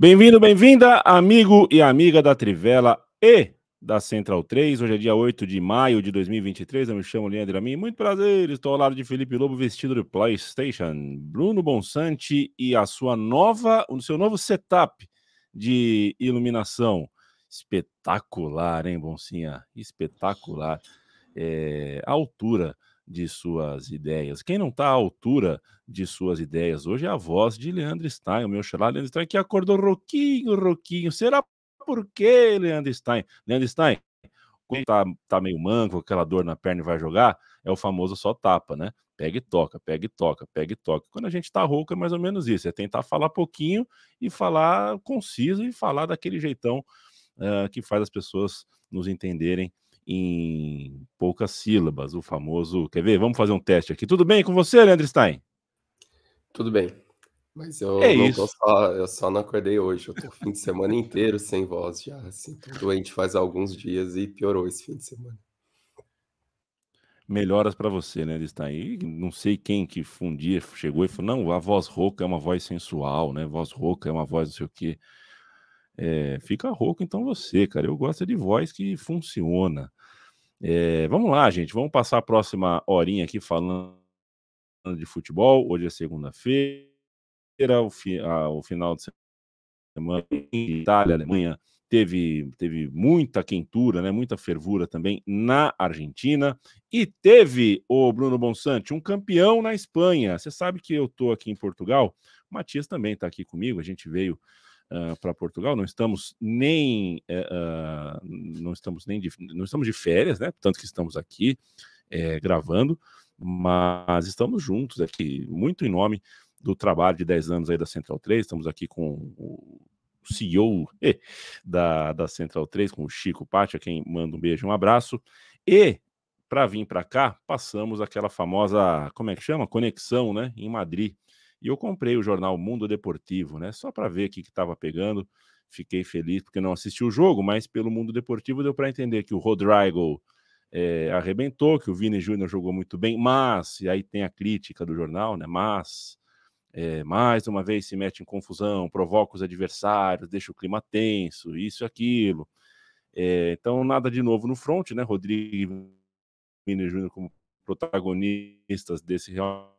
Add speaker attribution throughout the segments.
Speaker 1: Bem-vindo, bem-vinda, amigo e amiga da Trivela e da Central 3. Hoje é dia 8 de maio de 2023. Eu me chamo Leandro Amin. Muito prazer, estou ao lado de Felipe Lobo, vestido de PlayStation. Bruno Bonsante e a sua nova, o seu novo setup de iluminação. Espetacular, hein, Boncinha? Espetacular. É, altura de suas ideias. Quem não está à altura de suas ideias hoje é a voz de Leandro Stein, o meu xará Leandro Stein, que acordou roquinho, roquinho. Será por quê, Leandro Stein? Leandro Stein, quando tá, tá meio manco, aquela dor na perna e vai jogar, é o famoso só tapa, né? Pega e toca, pega e toca, pega e toca. Quando a gente tá rouco é mais ou menos isso, é tentar falar pouquinho e falar conciso e falar daquele jeitão uh, que faz as pessoas nos entenderem em poucas sílabas, o famoso. Quer ver? Vamos fazer um teste aqui. Tudo bem com você, Leandro Stein?
Speaker 2: Tudo bem. Mas eu é não só, eu só não acordei hoje. Eu tô o fim de semana inteiro sem voz já. Assim, tô doente faz alguns dias e piorou esse fim de semana.
Speaker 1: Melhoras para você, né? Aí. Não sei quem que um dia chegou e falou: não, a voz rouca é uma voz sensual, né? Voz rouca é uma voz não sei o quê. É, fica rouco então você, cara. Eu gosto de voz que funciona. É, vamos lá, gente. Vamos passar a próxima horinha aqui falando de futebol. Hoje é segunda-feira, o, fi, o final de semana em Itália, Alemanha teve, teve muita quentura, né, muita fervura também na Argentina. E teve o Bruno Bonsante, um campeão na Espanha. Você sabe que eu estou aqui em Portugal. O Matias também está aqui comigo. A gente veio uh, para Portugal. Não estamos nem uh, não estamos nem de, não estamos de férias, né? Tanto que estamos aqui é, gravando, mas estamos juntos aqui, muito em nome do trabalho de 10 anos aí da Central 3. Estamos aqui com o CEO da, da Central 3, com o Chico Pátio, a quem manda um beijo um abraço. E para vir para cá, passamos aquela famosa, como é que chama? Conexão, né? Em Madrid. E eu comprei o jornal Mundo Deportivo, né? Só para ver o que estava pegando. Fiquei feliz porque não assisti o jogo, mas pelo Mundo Deportivo deu para entender que o Rodrigo é, arrebentou, que o Vini Júnior jogou muito bem, mas, e aí tem a crítica do jornal, né? Mas, é, mais uma vez se mete em confusão, provoca os adversários, deixa o clima tenso, isso e aquilo. É, então, nada de novo no front, né? Rodrigo e Vini Júnior como protagonistas desse real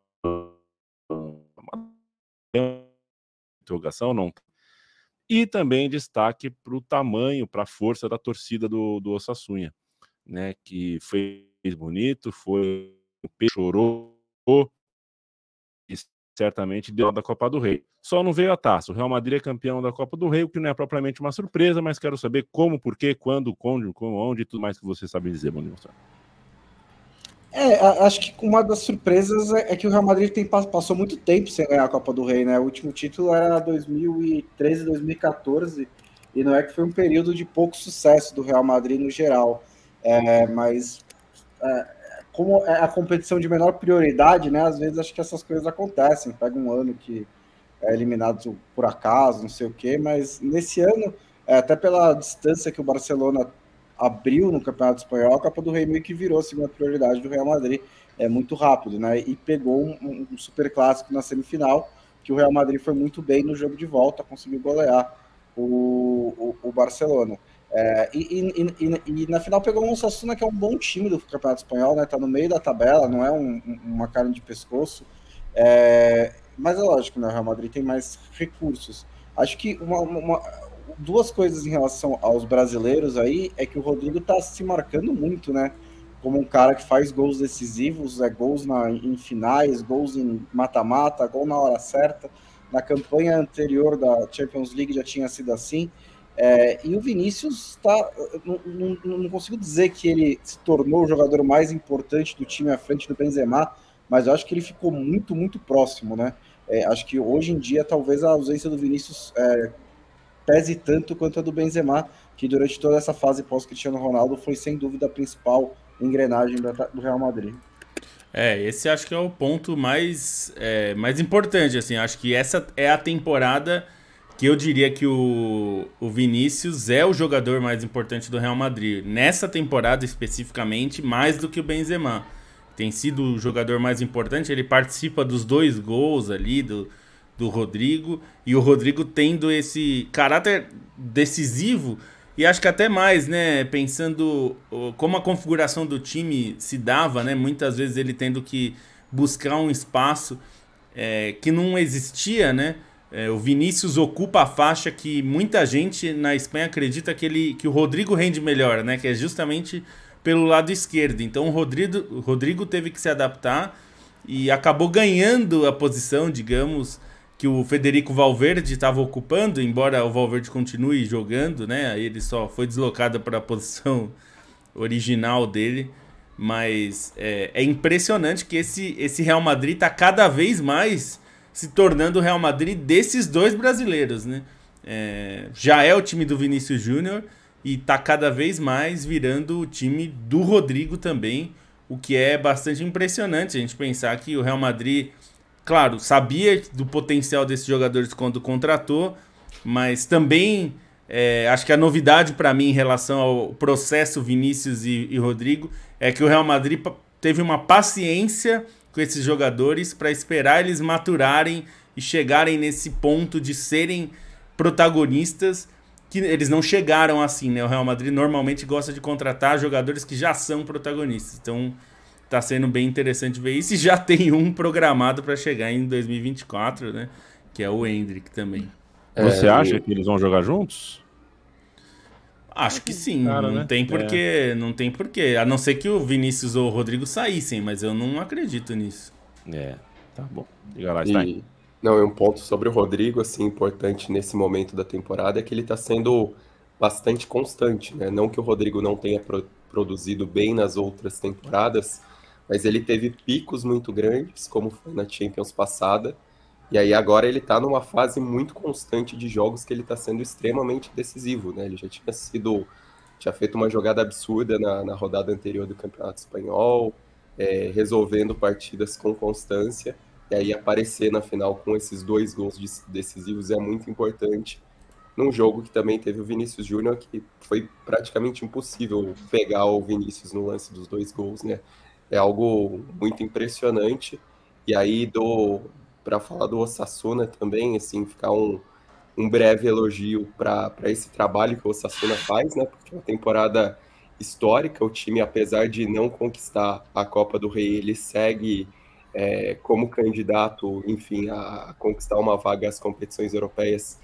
Speaker 1: interrogação, não. E também destaque para o tamanho, para a força da torcida do, do Osassunha, né? Que fez bonito, foi chorou e certamente deu da Copa do Rei. Só não veio a taça. O Real Madrid é campeão da Copa do Rei, o que não é propriamente uma surpresa, mas quero saber como, por quê, quando, como, onde e tudo mais que você sabe dizer, dia,
Speaker 3: é, acho que uma das surpresas é, é, que o Real Madrid tem, passou muito tempo sem ganhar a Copa do Rei, né? O último título era 2013, 2014, e não é que foi um período de pouco sucesso do Real Madrid no geral. É, mas é, como é a competição de menor prioridade, né? Às vezes acho que essas coisas acontecem. Pega um ano que é eliminado por acaso, não sei o quê, mas nesse ano, é, até pela distância que o Barcelona abriu no Campeonato Espanhol, a Copa do Rei meio que virou a segunda prioridade do Real Madrid é muito rápido, né? E pegou um, um super clássico na semifinal, que o Real Madrid foi muito bem no jogo de volta, conseguiu golear o, o, o Barcelona. É, e, e, e, e, na final pegou um Osasuna que é um bom time do Campeonato Espanhol, né? Tá no meio da tabela, não é um, uma carne de pescoço. É, mas é lógico, né? O Real Madrid tem mais recursos. Acho que uma, uma, duas coisas em relação aos brasileiros aí é que o Rodrigo tá se marcando muito, né? Como um cara que faz gols decisivos, é gols na, em finais, gols em mata-mata, gol na hora certa. Na campanha anterior da Champions League já tinha sido assim. É, e o Vinícius tá. Não, não, não, consigo dizer que ele se tornou o jogador mais importante do time à frente do Benzema, mas eu acho que ele ficou muito, muito próximo, né? É, acho que hoje em dia, talvez a ausência do Vinícius é, pese tanto quanto a do Benzema, que durante toda essa fase pós-Cristiano Ronaldo foi sem dúvida a principal engrenagem do Real Madrid.
Speaker 4: É, esse acho que é o ponto mais, é, mais importante, assim, acho que essa é a temporada que eu diria que o, o Vinícius é o jogador mais importante do Real Madrid. Nessa temporada especificamente, mais do que o Benzema. Tem sido o jogador mais importante, ele participa dos dois gols ali, do, do Rodrigo e o Rodrigo tendo esse caráter decisivo e acho que até mais, né? Pensando como a configuração do time se dava, né? Muitas vezes ele tendo que buscar um espaço é, que não existia, né? É, o Vinícius ocupa a faixa que muita gente na Espanha acredita que, ele, que o Rodrigo rende melhor, né? Que é justamente pelo lado esquerdo. Então o Rodrigo, o Rodrigo teve que se adaptar e acabou ganhando a posição, digamos, que o Federico Valverde estava ocupando, embora o Valverde continue jogando, né? Ele só foi deslocado para a posição original dele. Mas é, é, impressionante que esse, esse Real Madrid está cada vez mais se tornando o Real Madrid desses dois brasileiros, né? É, já é o time do Vinícius Júnior e está cada vez mais virando o time do Rodrigo também, o que é bastante impressionante a gente pensar que o Real Madrid claro, sabia do potencial desses jogadores quando contratou, mas também é, acho que a novidade para mim em relação ao processo Vinícius e, e, Rodrigo é que o Real Madrid teve uma paciência com esses jogadores para esperar eles maturarem e chegarem nesse ponto de serem protagonistas que eles não chegaram assim, né? O Real Madrid normalmente gosta de contratar jogadores que já são protagonistas. Então, tá sendo bem interessante ver isso. E já tem um programado para chegar em 2024, né? Que é o Hendrick também.
Speaker 1: É, Você acha que eles vão jogar juntos?
Speaker 4: Acho que sim. Cara, não né? tem porquê, é. não tem porquê. A não ser que o Vinícius ou o Rodrigo saíssem, mas eu não acredito nisso.
Speaker 1: É, tá bom. Diga lá, está
Speaker 2: e... Não, é um ponto sobre o Rodrigo, assim, importante nesse momento da temporada, é que ele tá sendo bastante constante, né? Não que o Rodrigo não tenha pro produzido bem nas outras temporadas, mas ele teve picos muito grandes, como foi na Champions passada, e aí agora ele está numa fase muito constante de jogos que ele está sendo extremamente decisivo, né? Ele já tinha sido, tinha feito uma jogada absurda na, na rodada anterior do Campeonato Espanhol, é, resolvendo partidas com constância, e aí aparecer na final com esses dois gols decisivos é muito importante. Num jogo que também teve o Vinícius Júnior, que foi praticamente impossível pegar o Vinícius no lance dos dois gols, né? É algo muito impressionante. E aí, para falar do Osasuna também, assim, ficar um, um breve elogio para esse trabalho que o Osasuna faz, né? Porque é uma temporada histórica, o time, apesar de não conquistar a Copa do Rei, ele segue é, como candidato, enfim, a conquistar uma vaga às competições europeias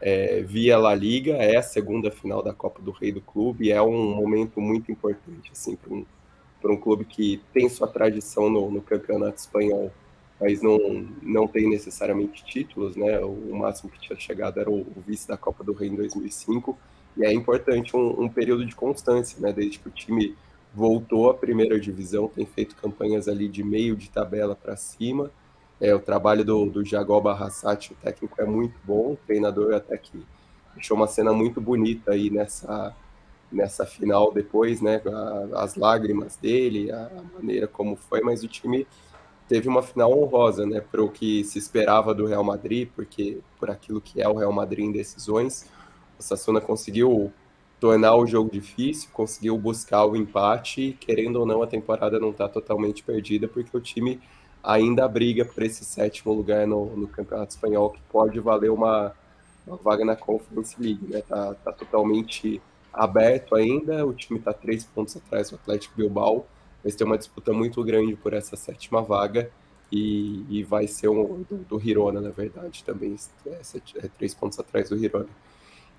Speaker 2: é, via La Liga, é a segunda final da Copa do Rei do clube, é um momento muito importante, assim, para um, para um clube que tem sua tradição no, no, campeonato espanhol, mas não, não tem necessariamente títulos, né? O máximo que tinha chegado era o, o vice da Copa do Rei em 2005, e é importante um, um, período de constância, né? Desde que o time voltou à primeira divisão, tem feito campanhas ali de meio de tabela para cima. É, o trabalho do, do Jagó Barrassati, o técnico, é muito bom, o treinador até que deixou uma cena muito bonita aí nessa nessa final depois, né? As lágrimas dele, a maneira como foi, mas o time teve uma final honrosa, né? Para o que se esperava do Real Madrid, porque por aquilo que é o Real Madrid em decisões, o Sassuna conseguiu tornar o jogo difícil, conseguiu buscar o empate, e, querendo ou não, a temporada não está totalmente perdida, porque o time ainda briga por esse sétimo lugar no, no Campeonato Espanhol, que pode valer uma, uma vaga na Conference League, né? Tá, tá totalmente aberto ainda, o time está três pontos atrás do Atlético Bilbao, mas tem uma disputa muito grande por essa sétima vaga e, e vai ser um do, do Hirona, na verdade, também é, é, três pontos atrás do Hirona.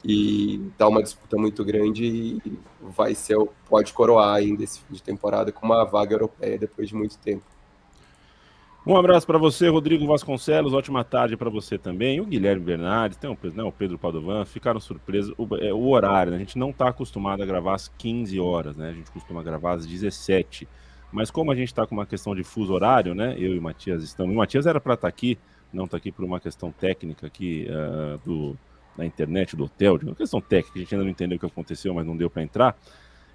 Speaker 2: E dá uma disputa muito grande e vai ser, pode coroar ainda esse fim de temporada com uma vaga europeia depois de muito tempo.
Speaker 1: Um abraço para você, Rodrigo Vasconcelos. Ótima tarde para você também. O Guilherme Bernardes, tem o, né, o Pedro Padovan, ficaram surpresos. O, é, o horário, né? a gente não está acostumado a gravar às 15 horas, né? A gente costuma gravar às 17. Mas como a gente está com uma questão de fuso horário, né? Eu e o Matias estamos. O Matias era para estar tá aqui, não está aqui por uma questão técnica aqui uh, do, da internet, do hotel, de uma questão técnica, a gente ainda não entendeu o que aconteceu, mas não deu para entrar.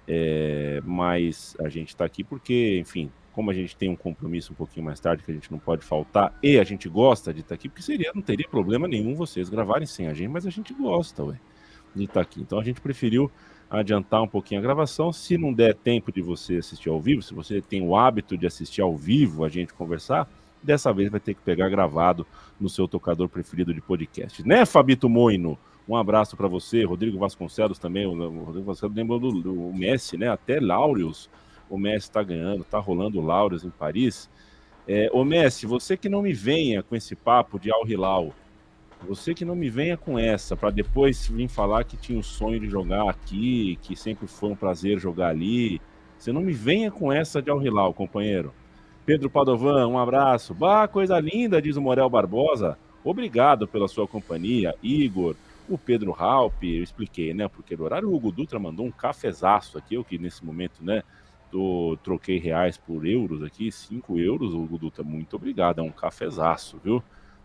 Speaker 1: É, mas a gente está aqui porque, enfim, como a gente tem um compromisso um pouquinho mais tarde que a gente não pode faltar e a gente gosta de estar aqui, porque seria, não teria problema nenhum vocês gravarem sem a gente, mas a gente gosta, ué, de estar aqui. Então a gente preferiu adiantar um pouquinho a gravação. Se não der tempo de você assistir ao vivo, se você tem o hábito de assistir ao vivo a gente conversar, Dessa vez vai ter que pegar gravado no seu tocador preferido de podcast. Né, Fabito Moino? Um abraço para você, Rodrigo Vasconcelos também. O Rodrigo Vasconcelos lembrou do, do Messi, né? Até Laureus, o Messi está ganhando, está rolando o Laureus em Paris. É, ô Messi, você que não me venha com esse papo de Al Hilal, você que não me venha com essa, para depois vir falar que tinha o sonho de jogar aqui, que sempre foi um prazer jogar ali. Você não me venha com essa de Al Hilal, companheiro. Pedro Padovan, um abraço. Bah, coisa linda, diz o Morel Barbosa. Obrigado pela sua companhia, Igor. O Pedro Halp, eu expliquei, né? Porque no horário o Hugo Dutra mandou um cafezaço aqui, eu que nesse momento, né? Troquei reais por euros aqui, 5 euros, Hugo Dutra, muito obrigado. É um cafezaço, viu?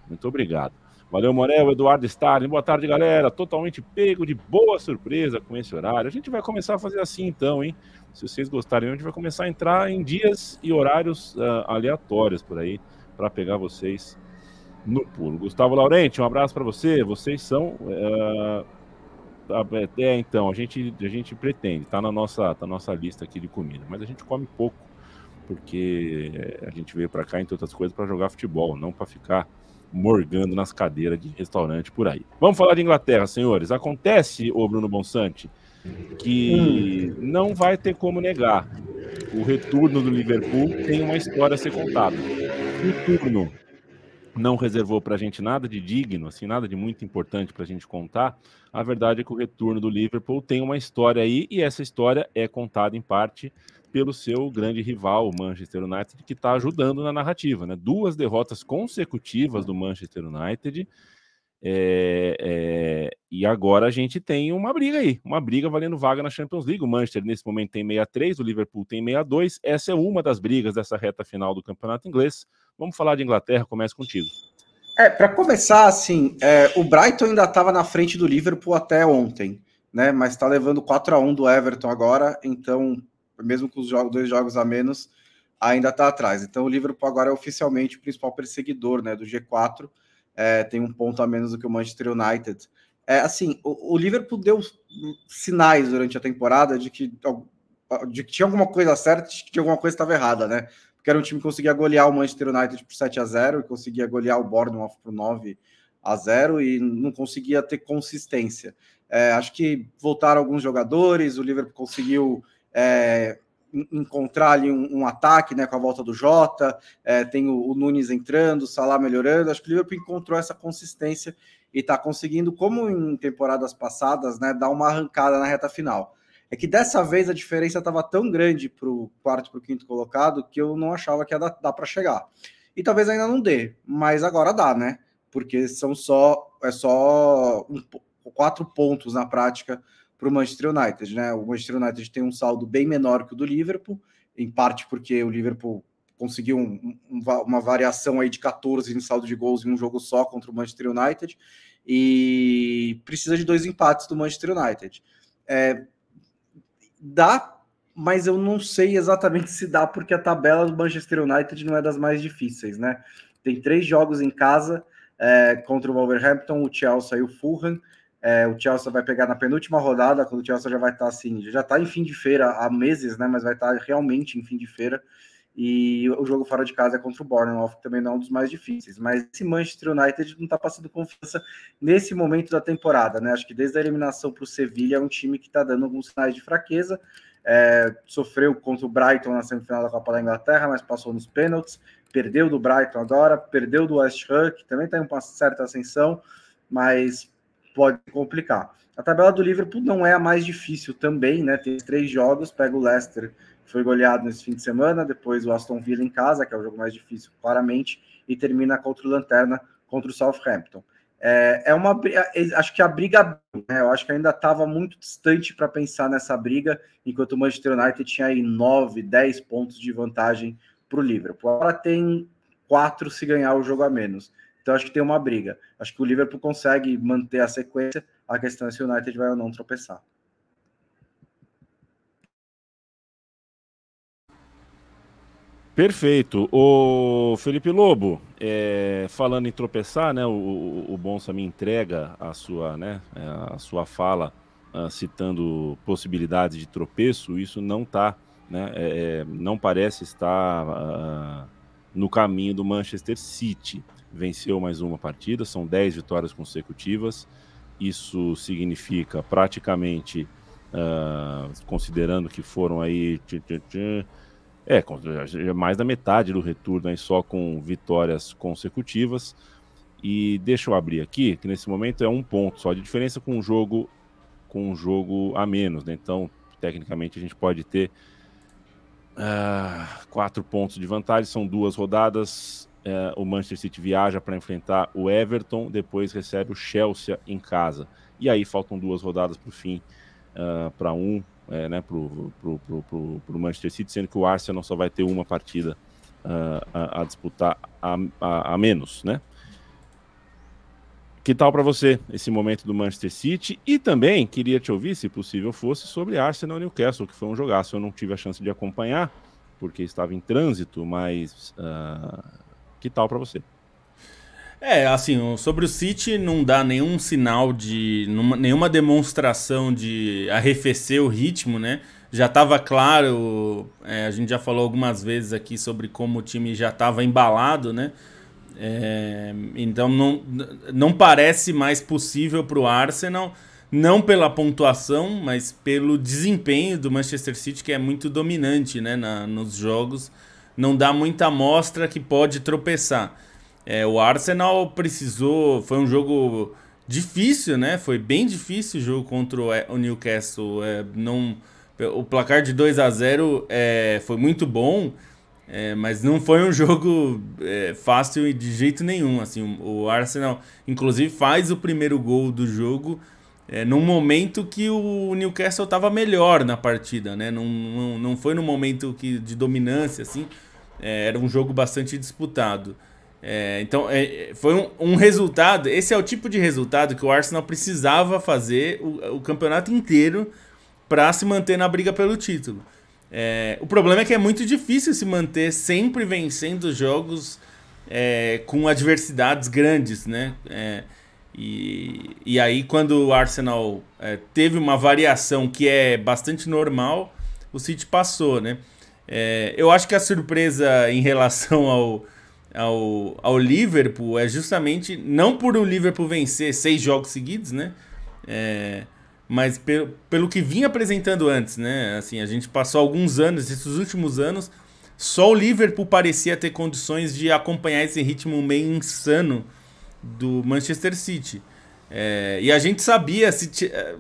Speaker 1: Muito obrigado. Valeu, Morel, Eduardo Stalin. Boa tarde, galera. Totalmente pego de boa surpresa com esse horário. A gente vai começar a fazer assim, então, hein? Se vocês gostarem, a gente vai começar a entrar em dias e horários uh, aleatórios por aí, para pegar vocês no pulo. Gustavo Laurenti, um abraço para você. Vocês são. Uh, é, então, a gente, a gente pretende, tá na nossa, tá na nossa lista aqui de comida, mas a gente come pouco, porque a gente veio para cá, entre outras coisas, para jogar futebol, não para ficar morgando nas cadeiras de restaurante por aí. Vamos falar de Inglaterra, senhores. Acontece, o Bruno Bonsante, que hum. não vai ter como negar. O retorno do Liverpool tem uma história a ser contada. O turno não reservou para a gente nada de digno, assim, nada de muito importante para a gente contar. A verdade é que o retorno do Liverpool tem uma história aí e essa história é contada em parte pelo seu grande rival, o Manchester United, que está ajudando na narrativa. Né? Duas derrotas consecutivas do Manchester United. É, é, e agora a gente tem uma briga aí, uma briga valendo vaga na Champions League. O Manchester nesse momento tem 63, o Liverpool tem 62. Essa é uma das brigas dessa reta final do campeonato inglês. Vamos falar de Inglaterra, começa contigo.
Speaker 3: É, para começar, assim, é, o Brighton ainda estava na frente do Liverpool até ontem, né? Mas está levando 4 a 1 do Everton agora, então mesmo com os jogos, dois jogos a menos, ainda está atrás. Então o Liverpool agora é oficialmente o principal perseguidor né, do G4, é, tem um ponto a menos do que o Manchester United. É, assim, o, o, Liverpool deu sinais durante a temporada de que, de que tinha alguma coisa certa e que alguma coisa estava errada, né? Porque era um time que conseguia golear o Manchester United por 7 a 0 e conseguia golear o Bournemouth por 9 a 0 e não conseguia ter consistência. É, acho que voltaram alguns jogadores, o Liverpool conseguiu é, encontrar ali um, um, ataque né, com a volta do Jota, é, tem o, o, Nunes entrando, o Salah melhorando. Acho que o Liverpool encontrou essa consistência e está conseguindo, como em temporadas passadas, né, dar uma arrancada na reta final. É que dessa vez a diferença estava tão grande para o quarto para o quinto colocado que eu não achava que ia dar, dar para chegar. E talvez ainda não dê, mas agora dá, né? Porque são só é só um, quatro pontos na prática para o Manchester United. Né? O Manchester United tem um saldo bem menor que o do Liverpool, em parte porque o Liverpool conseguiu um, um, uma variação aí de 14 em saldo de gols em um jogo só contra o Manchester United e precisa de dois empates do Manchester United. É, dá, mas eu não sei exatamente se dá porque a tabela do Manchester United não é das mais difíceis, né? Tem três jogos em casa é, contra o Wolverhampton, o Chelsea e o Fulham. É, o Chelsea vai pegar na penúltima rodada, quando o Chelsea já vai estar assim, já está em fim de feira há meses, né? Mas vai estar realmente em fim de feira. E o jogo fora de casa é contra o Bournemouth, que também não é um dos mais difíceis. Mas esse Manchester United não está passando confiança nesse momento da temporada, né? Acho que desde a eliminação para o Sevilla é um time que está dando alguns sinais de fraqueza. É, sofreu contra o Brighton na semifinal da Copa da Inglaterra, mas passou nos pênaltis. Perdeu do Brighton agora, perdeu do West Ham, que também está em uma certa ascensão, mas pode complicar. A tabela do Liverpool não é a mais difícil também, né? Tem três jogos, pega o Leicester, que foi goleado nesse fim de semana, depois o Aston Villa em casa, que é o jogo mais difícil, claramente, e termina contra o Lanterna, contra o Southampton. É, é uma é, acho que a briga, né, eu acho que ainda estava muito distante para pensar nessa briga, enquanto o Manchester United tinha aí 9, 10 pontos de vantagem para o Liverpool. Agora tem quatro se ganhar o jogo a menos. Então acho que tem uma briga. Acho que o Liverpool consegue manter a sequência. A questão é se o United vai ou não tropeçar.
Speaker 1: Perfeito. O Felipe Lobo, é, falando em tropeçar, né? O, o Bonsa me entrega a sua, né, a sua fala uh, citando possibilidades de tropeço. Isso não tá, né? É, é não parece estar uh, no caminho do Manchester City. Venceu mais uma partida, são 10 vitórias consecutivas. Isso significa praticamente, uh, considerando que foram aí. É, mais da metade do retorno aí só com vitórias consecutivas. E deixa eu abrir aqui, que nesse momento é um ponto só de diferença com um jogo com um jogo a menos, né? Então, tecnicamente, a gente pode ter uh, quatro pontos de vantagem, são duas rodadas. Uh, o Manchester City viaja para enfrentar o Everton, depois recebe o Chelsea em casa. E aí faltam duas rodadas para o fim, uh, para um, é, né, para o Manchester City, sendo que o Arsenal só vai ter uma partida a, a, disputar a, a, a menos, né? Que tal para você esse momento do Manchester City? E também queria te ouvir, se possível fosse, sobre Arsenal Newcastle, que foi um jogaço. Eu não tive a chance de acompanhar, porque estava em trânsito, mas uh, que tal para você?
Speaker 4: É, assim, sobre o City não dá nenhum sinal de. nenhuma demonstração de arrefecer o ritmo, né? Já estava claro, é, a gente já falou algumas vezes aqui sobre como o time já estava embalado, né? É, então não, não parece mais possível para o Arsenal, não pela pontuação, mas pelo desempenho do Manchester City, que é muito dominante né, na, nos jogos. Não dá muita amostra que pode tropeçar. É, o Arsenal precisou. Foi um jogo difícil, né? Foi bem difícil o jogo contra o Newcastle. É, não, o placar de 2 a 0 é, foi muito bom. É, mas não foi um jogo é, fácil de jeito nenhum. Assim, o Arsenal, inclusive, faz o primeiro gol do jogo é, num momento que o Newcastle estava melhor na partida, né? Não, não, não foi no momento que, de dominância, assim. É, era um jogo bastante disputado. É, então, é, foi um, um, resultado. Esse é o tipo de resultado que o Arsenal precisava fazer o, o campeonato inteiro para se manter na briga pelo título. É, o problema é que é muito difícil se manter sempre vencendo jogos é, com adversidades grandes, né? É, e, e aí, quando o Arsenal é, teve uma variação que é bastante normal, o City passou, né? É, eu acho que a surpresa em relação ao, ao, ao Liverpool é justamente não por o Liverpool vencer seis jogos seguidos, né? É, mas pelo, pelo que vinha apresentando antes, né? Assim, a gente passou alguns anos, esses últimos anos, só o Liverpool parecia ter condições de acompanhar esse ritmo meio insano do Manchester City. É, e a gente sabia se é,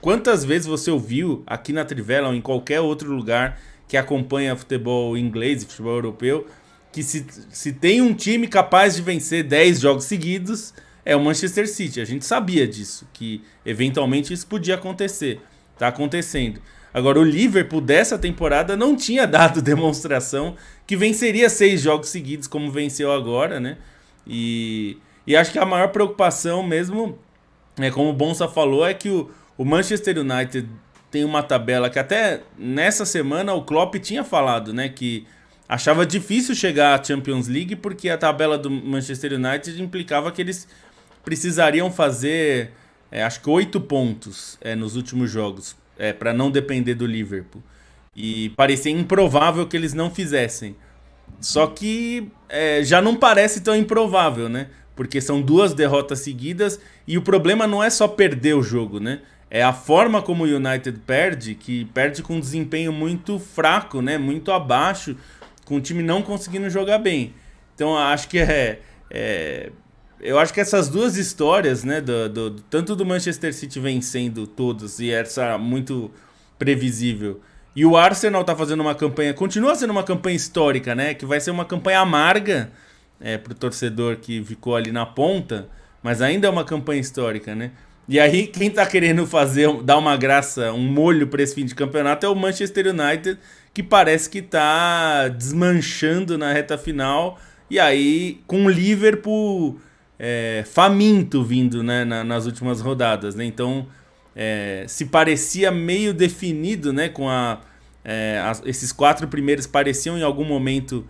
Speaker 4: quantas vezes você ouviu aqui na Trivela ou em qualquer outro lugar que acompanha futebol inglês e futebol europeu que se, se tem um time capaz de vencer 10 jogos seguidos é o Manchester City. A gente sabia disso, que eventualmente isso podia acontecer. Tá acontecendo. Agora, o Liverpool dessa temporada não tinha dado demonstração que venceria seis jogos seguidos, como venceu agora, né? E, e acho que a maior preocupação mesmo, é, como o Bonsa falou, é que o, o Manchester United tem uma tabela que até nessa semana o Klopp tinha falado, né? Que achava difícil chegar à Champions League porque a tabela do Manchester United implicava que eles precisariam fazer, é, acho que oito pontos é, nos últimos jogos, é, para não depender do Liverpool. E parecia improvável que eles não fizessem. Só que é, já não parece tão improvável, né? Porque são duas derrotas seguidas e o problema não é só perder o jogo, né? É a forma como o United perde, que perde com um desempenho muito fraco, né? Muito abaixo, com o time não conseguindo jogar bem. Então acho que é, é eu acho que essas duas histórias, né, do, do, tanto do Manchester City vencendo todos e essa muito previsível, e o Arsenal tá fazendo uma campanha, continua sendo uma campanha histórica, né, que vai ser uma campanha amarga é, pro torcedor que ficou ali na ponta, mas ainda é uma campanha histórica, né? E aí quem tá querendo fazer, dar uma graça, um molho para esse fim de campeonato é o Manchester United, que parece que tá desmanchando na reta final, e aí com o Liverpool é, faminto vindo né, na, nas últimas rodadas. Né? Então, é, se parecia meio definido, né, com a, é, esses quatro primeiros pareciam em algum momento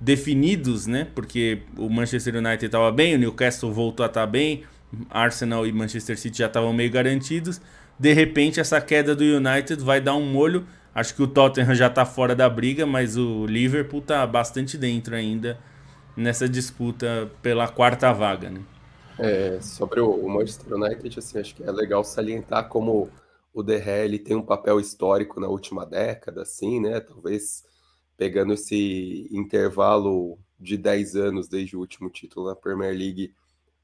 Speaker 4: definidos, né, porque o Manchester United estava bem, o Newcastle voltou a estar tá bem, Arsenal e Manchester City já estavam meio garantidos. De repente, essa queda do United vai dar um molho. Acho que o Tottenham já está fora da briga, mas o Liverpool está bastante dentro ainda nessa disputa pela quarta vaga, né?
Speaker 2: É, sobre o Manchester United, assim, acho que é legal salientar como o DRL tem um papel histórico na última década, assim, né? Talvez pegando esse intervalo de 10 anos desde o último título na Premier League,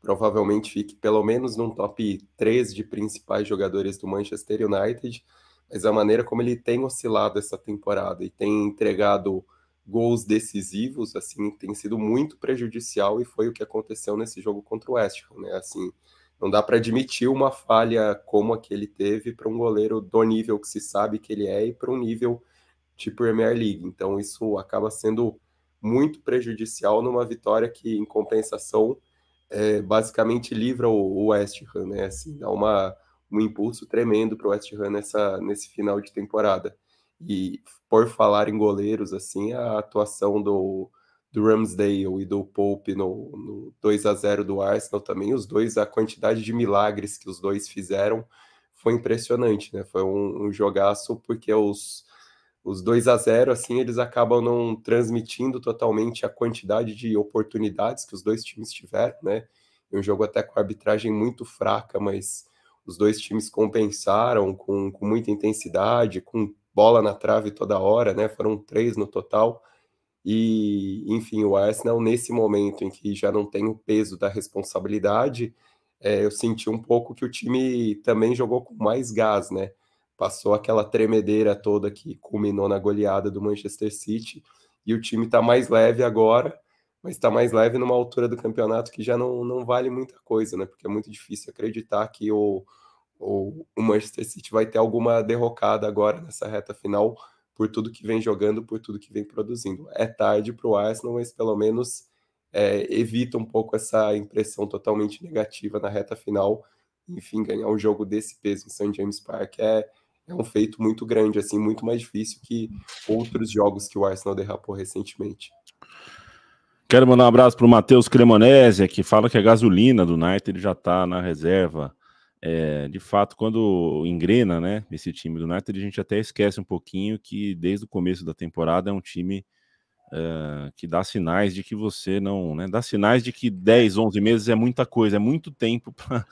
Speaker 2: provavelmente fique pelo menos num top 3 de principais jogadores do Manchester United, mas a maneira como ele tem oscilado essa temporada e tem entregado gols decisivos, assim, tem sido muito prejudicial e foi o que aconteceu nesse jogo contra o West Ham, né? Assim, não dá para admitir uma falha como a que ele teve para um goleiro do nível que se sabe que ele é e para um nível de Premier League. Então isso acaba sendo muito prejudicial numa vitória que, em compensação, é, basicamente livra o, West Ham, né? Assim, dá uma, um impulso tremendo para o West Ham nessa, nesse final de temporada. E por falar em goleiros, assim, a atuação do, do Ramsdale e do Pope no, no 2 a 0 do Arsenal também, os dois, a quantidade de milagres que os dois fizeram foi impressionante, né? Foi um, um jogaço porque os, os 2 a 0 assim, eles acabam não transmitindo totalmente a quantidade de oportunidades que os dois times tiveram, né? Um jogo até com arbitragem muito fraca, mas os dois times compensaram com, com muita intensidade, com bola na trave toda hora, né? Foram três no total. E, enfim, o Arsenal, nesse momento em que já não tem o peso da responsabilidade, é, eu senti um pouco que o time também jogou com mais gás, né? Passou aquela tremedeira toda que culminou na goleada do Manchester City, e o time está mais leve agora, mas está mais leve numa altura do campeonato que já não, não vale muita coisa, né? Porque é muito difícil acreditar que o, ou o Manchester City vai ter alguma derrocada agora nessa reta final por tudo que vem jogando, por tudo que vem produzindo. É tarde para o Arsenal, mas pelo menos é, evita um pouco essa impressão totalmente negativa na reta final. Enfim, ganhar um jogo desse peso em St. James Park é, é um feito muito grande, assim, muito mais difícil que outros jogos que o Arsenal derrapou recentemente.
Speaker 1: Quero mandar um abraço para o Matheus Cremonese, que fala que a gasolina do United já está na reserva é, de fato, quando engrena, né, esse time do United, a gente até esquece um pouquinho que desde o começo da temporada é um time uh, que dá sinais de que você não, né, dá sinais de que 10, 11 meses é muita coisa, é muito tempo para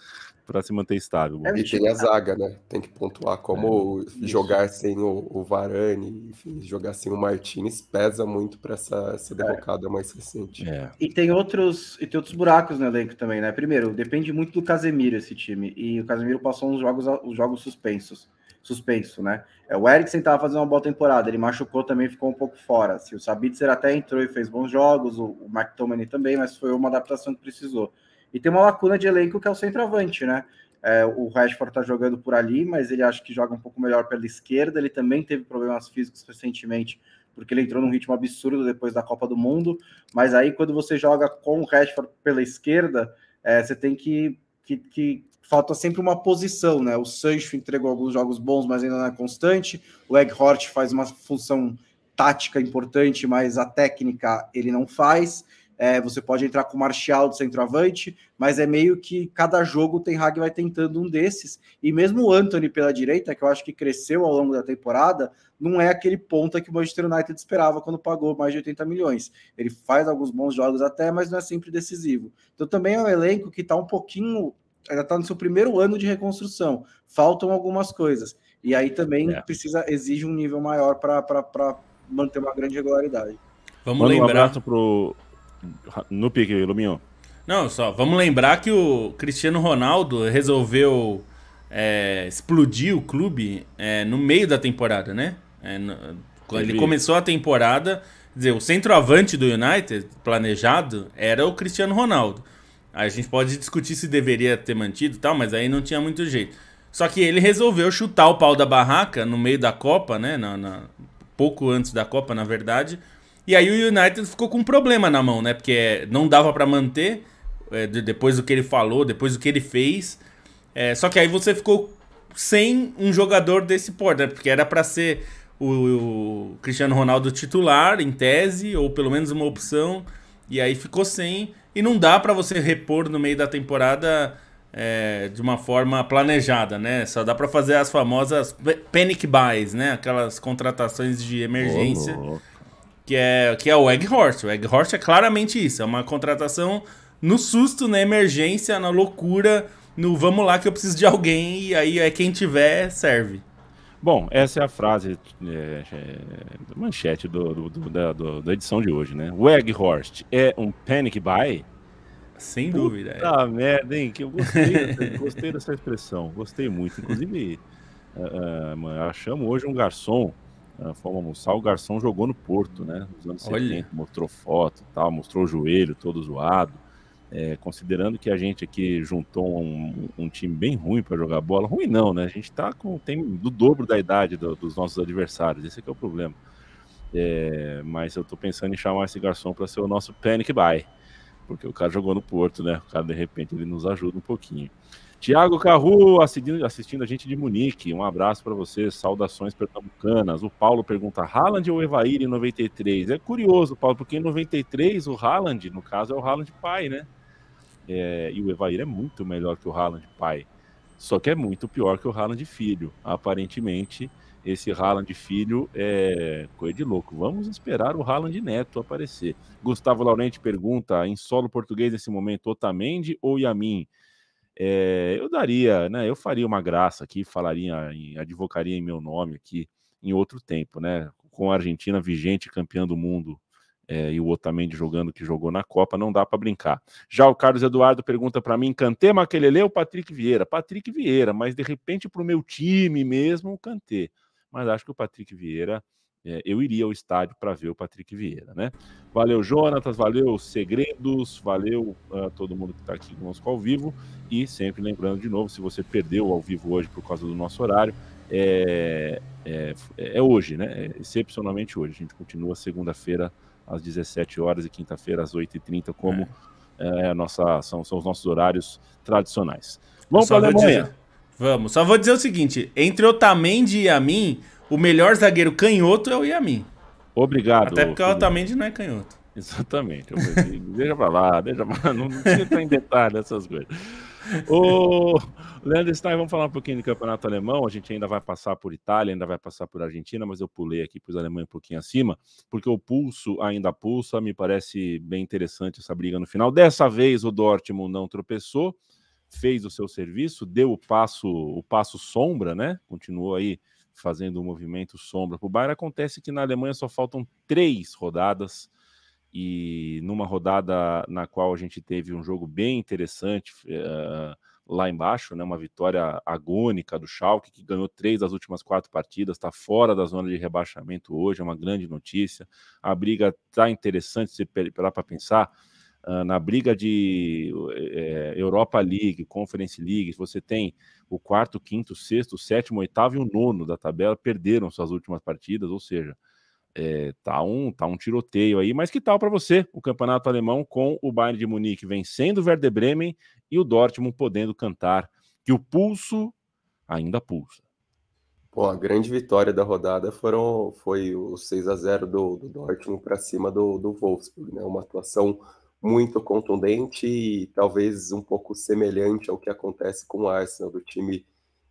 Speaker 1: para se manter estável.
Speaker 2: É, e tem a zaga, né? Tem que pontuar como é, jogar sem o, o, Varane, enfim, jogar sem o Martinez pesa muito para essa, essa derrocada é. mais recente.
Speaker 3: É. E tem outros e tem outros buracos no elenco também, né? Primeiro, depende muito do Casemiro esse time e o Casemiro passou uns jogos os jogos suspensos. Suspenso, né? É, o Eriksen estava fazendo uma boa temporada, ele machucou também, ficou um pouco fora. Se o Sabitzer até entrou e fez bons jogos, o, o McTominay também, mas foi uma adaptação que precisou. E tem uma lacuna de elenco que é o centroavante, né? É, o Rashford tá jogando por ali, mas ele acha que joga um pouco melhor pela esquerda. Ele também teve problemas físicos recentemente, porque ele entrou num ritmo absurdo depois da Copa do Mundo. Mas aí, quando você joga com o Rashford pela esquerda, é, você tem que, que, que, Falta sempre uma posição, né? O Sancho entregou alguns jogos bons, mas ainda não é constante. O Egghort faz uma função tática importante, mas a técnica ele não faz. É, você pode entrar com o Martial de centroavante, mas é meio que cada jogo o Ten Hag vai tentando um desses. E mesmo o Anthony pela direita, que eu acho que cresceu ao longo da temporada, não é aquele ponta que o Manchester United esperava quando pagou mais de 80 milhões. Ele faz alguns bons jogos até, mas não é sempre decisivo. Então também é um elenco que está um pouquinho, ainda está no seu primeiro ano de reconstrução. Faltam algumas coisas. E aí também é. precisa exige um nível maior para manter uma grande regularidade.
Speaker 1: Vamos Manda lembrar um abraço pro no pique, Luminho.
Speaker 4: Não, só, vamos lembrar que o Cristiano Ronaldo resolveu é, explodir o clube é, no meio da temporada, né? É, no, ele começou a temporada, dizer, o centroavante do United, planejado, era o Cristiano Ronaldo. A gente pode discutir se deveria ter mantido e tal, mas aí não tinha muito jeito. Só que ele resolveu chutar o pau da barraca no meio da Copa, né? Na, na, pouco antes da Copa, na verdade, e aí o United ficou com um problema na mão, né? Porque não dava para manter é, depois do que ele falou, depois do que ele fez. É, só que aí você ficou sem um jogador desse porte, né? Porque era para ser o, o, Cristiano Ronaldo titular, em tese, ou pelo menos uma opção. E aí ficou sem. E não dá para você repor no meio da temporada é, de uma forma planejada, né? Só dá para fazer as famosas panic buys, né? Aquelas contratações de emergência. Oh, que é, que é o Egg Horse. O é claramente isso, é uma contratação no susto, na emergência, na loucura, no vamos lá que eu preciso de alguém e aí é quem tiver serve.
Speaker 1: Bom, essa é a frase, é, é, manchete do, do, do, da, da, edição de hoje, né? O Egghorst é um panic buy?
Speaker 4: Sem Puta dúvida.
Speaker 1: Ah, é. merda, hein? Que eu gostei, gostei dessa expressão, gostei muito. Inclusive, uh, uh, achamos hoje um garçom, fomos almoçar, o garçom jogou no Porto, né? Nos anos Olha. 70, mostrou foto e tal, mostrou o joelho todo zoado. É, considerando que a gente aqui juntou um, um time bem ruim para jogar bola, ruim não, né? A gente tá com tem do dobro da idade do, dos nossos adversários, esse é, é o problema. É, mas eu tô pensando em chamar esse garçom para ser o nosso panic buy, porque o cara jogou no Porto, né? O cara de repente ele nos ajuda um pouquinho. Tiago Carru assistindo, assistindo a gente de Munique, um abraço para você, saudações pernambucanas. O Paulo pergunta: Haaland ou Evair em 93? É curioso, Paulo, porque em 93 o Haaland, no caso, é o Haaland pai, né? É, e o Evair é muito melhor que o Haaland pai. Só que é muito pior que o Haaland filho. Aparentemente, esse Haaland filho é coisa de louco. Vamos esperar o Haaland neto aparecer. Gustavo Laurenti pergunta: em solo português nesse momento, Otamendi ou Yamin? É, eu daria, né? Eu faria uma graça aqui, falaria, em, advocaria em meu nome aqui em outro tempo, né? Com a Argentina vigente campeã do mundo é, e o Otamendi jogando que jogou na Copa, não dá para brincar. Já o Carlos Eduardo pergunta para mim, Kanté, Maquelele ou Patrick Vieira? Patrick Vieira, mas de repente para o meu time mesmo, o. Mas acho que o Patrick Vieira, é, eu iria ao estádio para ver o Patrick Vieira, né? Valeu, Jonatas, valeu, Segredos, valeu uh, todo mundo que está aqui conosco ao vivo. E sempre lembrando de novo, se você perdeu ao vivo hoje por causa do nosso horário, é, é, é hoje, né? É excepcionalmente hoje. A gente continua segunda-feira às 17 horas e quinta-feira às 8h30, como é. É, nossa, são, são os nossos horários tradicionais. Vamos para a Alemanha.
Speaker 4: Dizer, vamos. Só vou dizer o seguinte: entre Otamendi e Yamin, o melhor zagueiro canhoto é o Yamin.
Speaker 1: Obrigado.
Speaker 4: Até porque o Otamendi não é canhoto.
Speaker 1: Exatamente. deixa para lá, deixa pra lá. Não, não precisa entrar em detalhe dessas coisas. O Leandro Stein, vamos falar um pouquinho do campeonato alemão. A gente ainda vai passar por Itália, ainda vai passar por Argentina, mas eu pulei aqui para os alemães um pouquinho acima, porque o pulso ainda pulsa. Me parece bem interessante essa briga no final. Dessa vez o Dortmund não tropeçou, fez o seu serviço, deu o passo, o passo sombra, né? Continuou aí fazendo o movimento sombra para o Bayern. Acontece que na Alemanha só faltam três rodadas e numa rodada na qual a gente teve um jogo bem interessante uh, lá embaixo, né, uma vitória agônica do Schalke, que ganhou três das últimas quatro partidas, está fora da zona de rebaixamento hoje, é uma grande notícia. A briga está interessante, se parar para pensar, na briga de uh, Europa League, Conference League, você tem o quarto, quinto, sexto, sétimo, oitavo e o nono da tabela, perderam suas últimas partidas, ou seja, é, tá, um, tá um tiroteio aí, mas que tal para você o campeonato alemão com o Bayern de Munique vencendo o Werder Bremen e o Dortmund podendo cantar que o pulso ainda pulsa.
Speaker 2: Bom, a grande vitória da rodada foram, foi o 6 a 0 do, do Dortmund para cima do, do Wolfsburg, né? Uma atuação muito contundente e talvez um pouco semelhante ao que acontece com o Arsenal, do time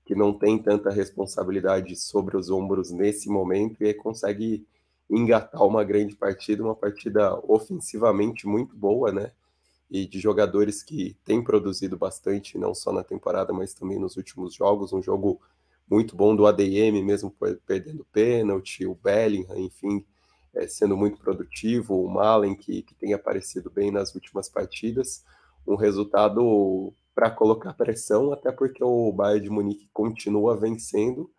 Speaker 2: que não tem tanta responsabilidade sobre os ombros nesse momento e consegue engatar uma grande partida, uma partida ofensivamente muito boa, né? E de jogadores que têm produzido bastante, não só na temporada, mas também nos últimos jogos. Um jogo muito bom do ADM, mesmo perdendo pênalti, o Bellingham, enfim, é, sendo muito produtivo, o Malen, que, que tem aparecido bem nas últimas partidas. Um resultado para colocar pressão, até porque o Bayern de Munique continua vencendo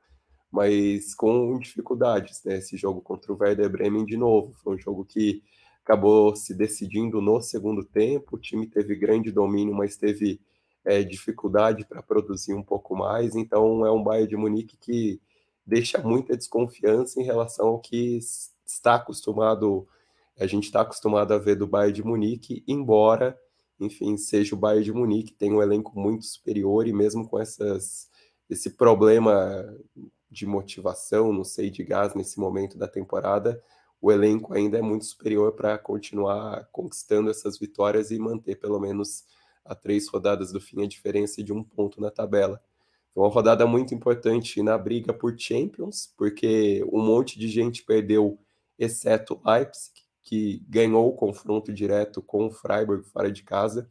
Speaker 2: mas com dificuldades, né? Esse jogo contra o Werder Bremen de novo, foi um jogo que acabou se decidindo no segundo tempo, o time teve grande domínio, mas teve é, dificuldade para produzir um pouco mais, então é um Bayern de Munique que deixa muita desconfiança em relação ao que está acostumado, a gente está acostumado a ver do Bayern de Munique, embora, enfim, seja o Bayern de Munique, tem um elenco muito superior e mesmo com essas, esse problema de motivação, não sei, de gás nesse momento da temporada, o elenco ainda é muito superior para continuar conquistando essas vitórias e manter pelo menos a três rodadas do fim a diferença de um ponto na tabela. Foi uma rodada muito importante na briga por Champions, porque um monte de gente perdeu exceto Leipzig, que ganhou o confronto direto com o Freiburg fora de casa.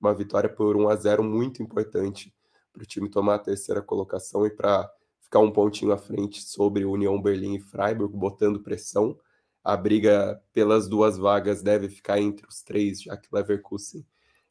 Speaker 2: Uma vitória por 1 a 0 muito importante para o time tomar a terceira colocação e para ficar um pontinho à frente sobre União Berlim e Freiburg, botando pressão. A briga pelas duas vagas deve ficar entre os três, já que Leverkusen